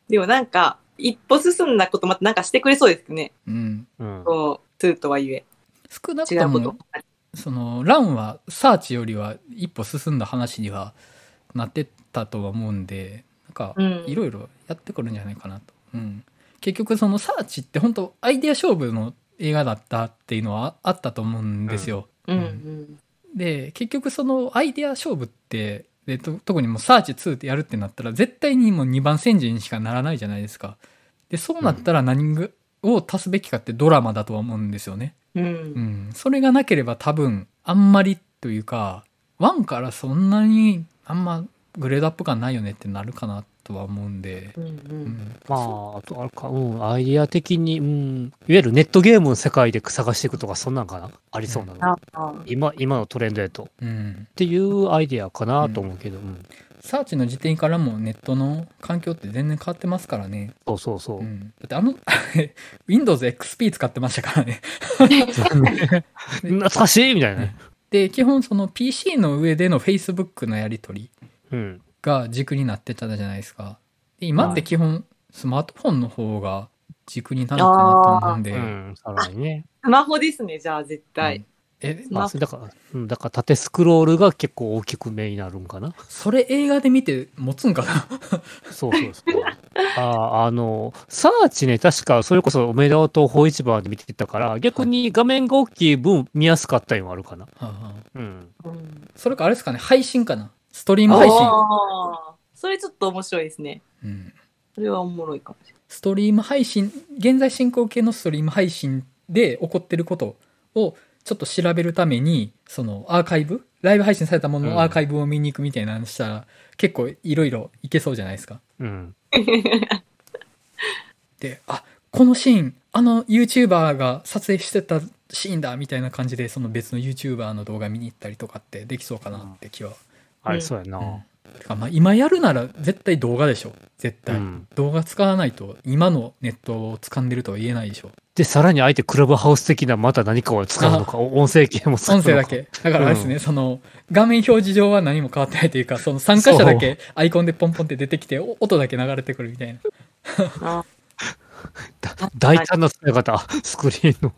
でもなんか、一歩進んだことまたなんかしてくれそうですよね。うん。うん。こう、2とはいえ。少なくとも、。その、ランはサーチよりは一歩進んだ話にはなってたとは思うんで、なんかうん、いろいろやってくるんじゃないかなと。うん。結局そのサーチって本当アイデア勝負の映画だったっていうのはあったと思うんですよ。うんうん。で、結局そのアイデア勝負って、でと特にもうサーチ2ってやるってなったら絶対にもう2番戦時にしかならないじゃないですか。で、そうなったら何を足すべきかってドラマだとは思うんですよね。う。うんん。それがなければ多分あんまりというか、1からそんなにあんまグレードアップ感ないよねってなるかなとは思うんで。うんう。うんん。まあ、あとあれか、うん、アイディア的に、うん、いわゆるネットゲームの世界で探していくとか、そんなんかな？ありそうなの？ああ。今、今のトレンドやと。っうん。ていうアイディアかなと思うけど、うん。サーチの時点からもネットの環境って全然変わってますからね。そうそうそうう。ん。だってあの、Windows XP 使ってましたからね。懐かしいみたいなね。で、基本その PC の上での Facebook のやり取りうん。が軸になってたじゃないですか。で今って基本スマートフォンの方が軸になるかなと思うんで。うん、さらにね。スマホですね、じゃあ絶対。え、スマまあ、だから、うんだから縦スクロールが結構大きく目になるんかな。それ映画で見て持つんかな？そうそうそう。ああの、サーチね、確かそれこそ梅田と法市場で見てたから、逆に画面が大きい分見やすかったりもあるかな。うん。うんそれかあれですかね、配信かな？ストリーム配信。それちょっと面白いですね。うんそれはおもろいかもしれストリーム配信、現在進行形のストリーム配信で起こってることをちょっと調べるために、そのアーカイブ？ライブ配信されたもののアーカイブを見に行くみたいなのしたら、結構いろいろいけそうじゃないですか。うん。で、あ、このシーン、あの YouTuber が撮影してたシーンだみたいな感じで、その別の YouTuber の動画見に行ったりとかってできそうかなって気は。あれ、うんそうやな。うんてかまあ今やるなら絶対動画でしょ。絶対。うん動画使わないと今のネットを掴んでるとは言えないでしょ。で、さらに相手クラブハウス的なまた何かを使うのか、音声系も使うのか。音声だけ。だからですね、その、画面表示上は何も変わってないというか、その参加者だけアイコンでポンポンって出てきて、お音だけ流れてくるみたいな。大胆な使い方、スクリーンの。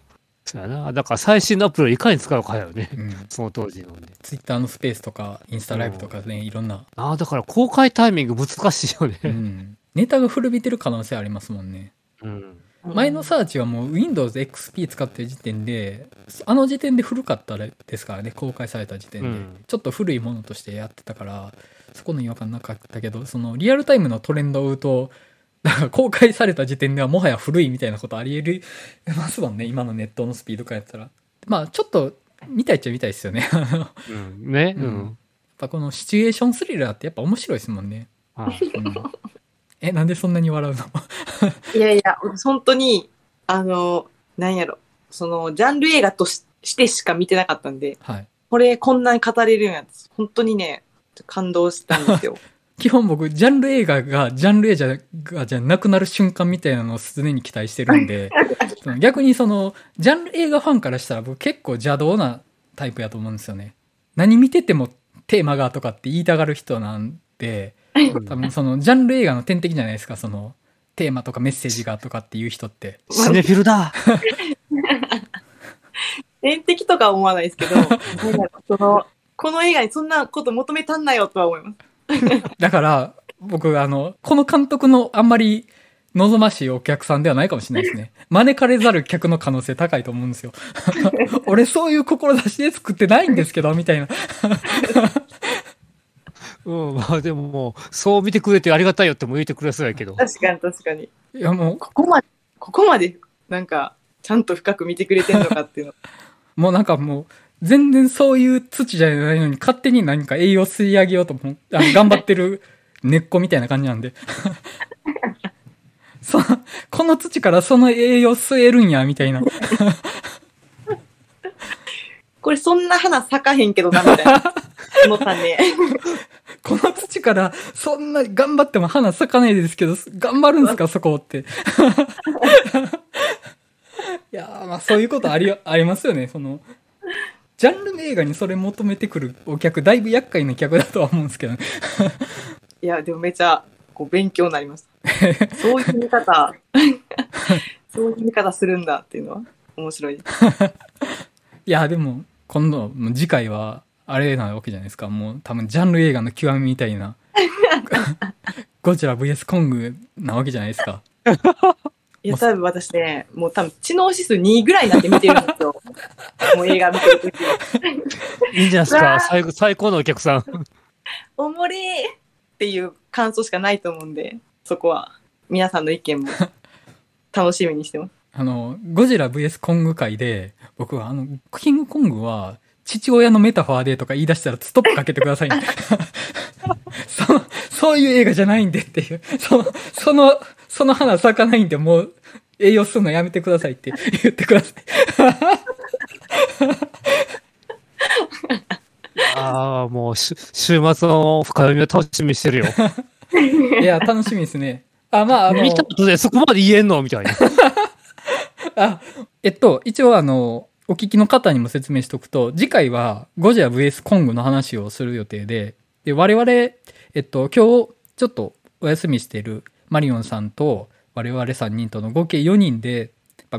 そうやな。だから最新のアプリをいかに使うかやよね。うん。その当時のね。ツイッターのスペースとか、インスタライブとかね、いろんな。ああ、だから公開タイミング難しいよね。うん。ネタが古びてる可能性ありますもんね。うん。前のサーチはもう Windows XP 使ってる時点で、あの時点で古かったですからね、公開された時点で。うんちょっと古いものとしてやってたから、そこの違和感なかったけど、そのリアルタイムのトレンドを追うと、公開された時点ではもはや古いみたいなことあり得ますもんね、今のネットのスピード感やったら。まあちょっと見たいっちゃ見たいですよね。やっうん。ね。ううんん。ぱこのシチュエーションスリラーってやっぱ面白いですもんね。え、なんでそんなに笑うの？いやいや、本当に、あの、なんやろ、その、ジャンル映画とししてしか見てなかったんで、はい。これこんなに語れるんやつ、本当にね、感動したんですよ。基本僕、ジャンル映画がジャンル映画じゃなくなる瞬間みたいなのを常に期待してるんで、逆にその、ジャンル映画ファンからしたら僕結構邪道なタイプやと思うんですよね。何見ててもテーマがとかって言いたがる人なんで、多分その、ジャンル映画の天敵じゃないですか、その、テーマとかメッセージがとかっていう人って。シネフィルだ。天敵とかは思わないですけど、その、この映画にそんなこと求めたんなよとは思います。だから、僕、あの、この監督のあんまり望ましいお客さんではないかもしれないですね。招かれざる客の可能性高いと思うんですよ。俺そういう志で作ってないんですけど、みたいな。うん。まあでももう、そう見てくれてありがたいよっても言ってくれそうやけど。確かに確かに。いやもう、ここまで、ここまで、なんか、ちゃんと深く見てくれてんのかっていうの。もうなんかもう、全然そういう土じゃないのに勝手に何か栄養吸い上げようとも あの頑張ってる根っこみたいな感じなんで。そこの土からその栄養吸えるんや、みたいな。これそんな花咲かへんけどな、みたいな。思ったんで。この土からそんな頑張っても花咲かないですけど、頑張るんですか、そこって。いやーまあそういうことあり、ありますよね。その、ジャンル映画にそれ求めてくるお客、だいぶ厄介な客だとは思うんですけどね。いや、でもめちゃ、こう、勉強になりました。そういう見方、そういう見方するんだっていうのは、面白い。いや、でも、今度、もう次回は、あれなわけじゃないですか。もう多分ジャンル映画の極みみたいな、ゴジラ VS コングなわけじゃないですか。いや、多分私ね、もう多分知能指数2ぐらいになって見てるんですよ。もう映画見てるときは。いいんじゃないですか？ー最後、最高のお客さん。おもれーっていう感想しかないと思うんで、そこは皆さんの意見も楽しみにしてます。あの、ゴジラ VS コング界で、僕はあの、キングコングは、父親のメタファーでとか言い出したらストップかけてくださいね。そそういう映画じゃないんでっていう。その、その、その花咲かないんで、もう、栄養するのやめてくださいって言ってください。あああ、もうし、週末の深読みを楽しみにしてるよ。いや、楽しみですね。あ、まあ、あの、見た後でそこまで言えんの？みたいな。あ、えっと、一応あの、お聞きの方にも説明しておくと、次回はゴジラ VS コングの話をする予定で、で、我々、えっと、今日ちょっとお休みしてるマリオンさんと我々3人との合計4人で、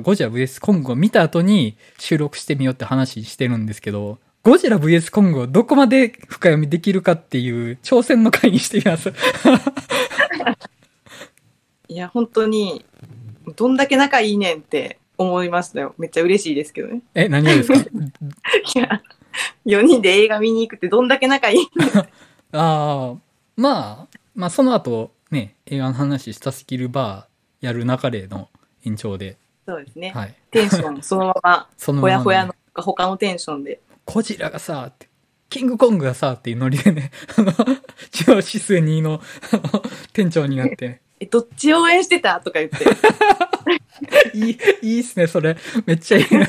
ゴジラ VS コングを見た後に収録してみようって話してるんですけど、ゴジラ VS コングをどこまで深読みできるかっていう挑戦の回にしてみます。いや、本当に、どんだけ仲いいねんって思いましたよ。めっちゃ嬉しいですけどね。え、何がですか？いや、4人で映画見に行くってどんだけ仲いい ああ、まあ、まあその後ね、映画の話したスキルバーやる中での延長で、そうですね。はい。テンションそのまま、そのままねほやほやの他のテンションで。ゴジラがさ、って、キングコングがさ、っていうノリでね、あの、中央指数2のあの店長になって、え、どっち応援してた？とか言って。いい、いいっすね、それ。めっちゃいいな。い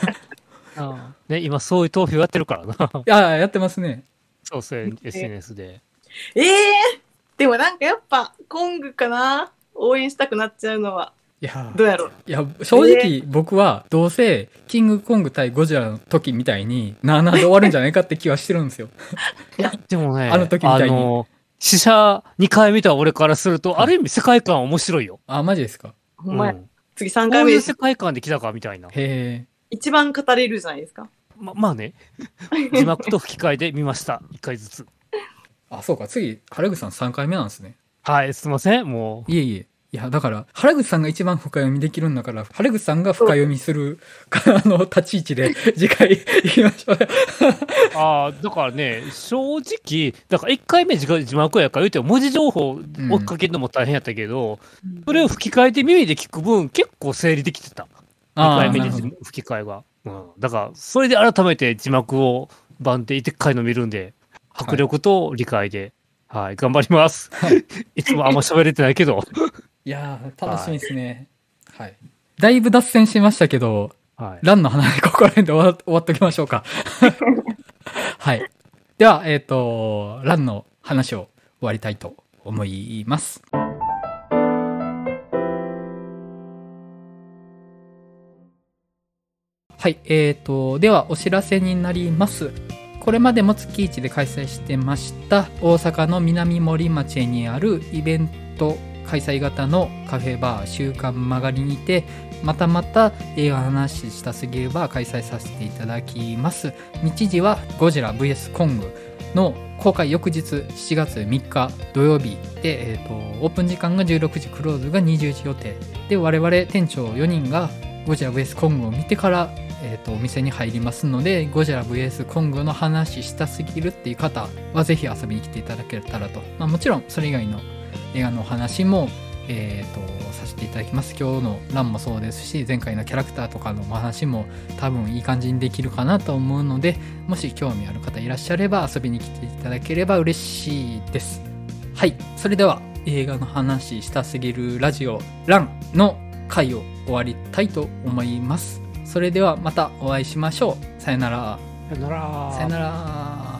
ね、今そういう投票やってるからな。や、やってますね。そうそう、SNS で。ええでもなんかやっぱ、コングかな？応援したくなっちゃうのは。いや、どうやろう？いや、正直僕はどうせ、キングコング対ゴジラの時みたいに、なあなあで終わるんじゃないかって気はしてるんですよ。いや、でもね、あの時みたいにの、死者2回見た俺からすると、ある意味世界観面白いよ。あ、マジですか？ほんまや。うん次3こういう回目です世界観で来たかみたいな。へえ。一番語れるじゃないですか。ま、まあね、字幕と吹き替えで見ました。1回ずつ。あ、そうか、次、原口さん3回目なんですね。はい、すいません。もう、いえいえ。いや、だから、原口さんが一番深読みできるんだから、原口さんが深読みする、あの、立ち位置で、次回行きましょう。ああ、だからね、正直、だから1回目字字幕やから言うても文字情報追っかけるのも大変やったけど、それを吹き替えて耳で聞く分、結構整理できてた。2あー回目で吹き替えが。うん。だから、それで改めて字幕を番手1回の見るんで、迫力と理解で、はい、頑張ります。いつもあんま喋れてないけど、いやー、楽しみですね。はい。だいぶ脱線しましたけど、はい。ランの話、ここら辺で終わ終わっときましょうか。はい。では、えっ、と、ランの話を終わりたいと思います。はい。えっ、と、ではお知らせになります。これまでも月1で開催してました大阪の南森町にあるイベント開催型のカフェバー週刊曲がりにてまたまた映画の話したすぎるバー開催させていただきます。日時はゴジラ VS コングの公開翌日7月3日土曜日で、えー、とオープン時間が16時クローズが20時予定で我々店長4人がゴジラ VS コングを見てから、えー、とお店に入りますのでゴジラ VS コングの話したすぎるっていう方はぜひ遊びに来ていただけたらと、まあ、もちろんそれ以外の映画のお話も、えー、とさせていただきます。今日のランもそうですし前回のキャラクターとかのお話も多分いい感じにできるかなと思うのでもし興味ある方いらっしゃれば遊びに来ていただければ嬉しいです。はい。それでは映画の話したすぎるラジオランの回を終わりたいと思います。それではまたお会いしましょう。さよなら。さよなら。さよなら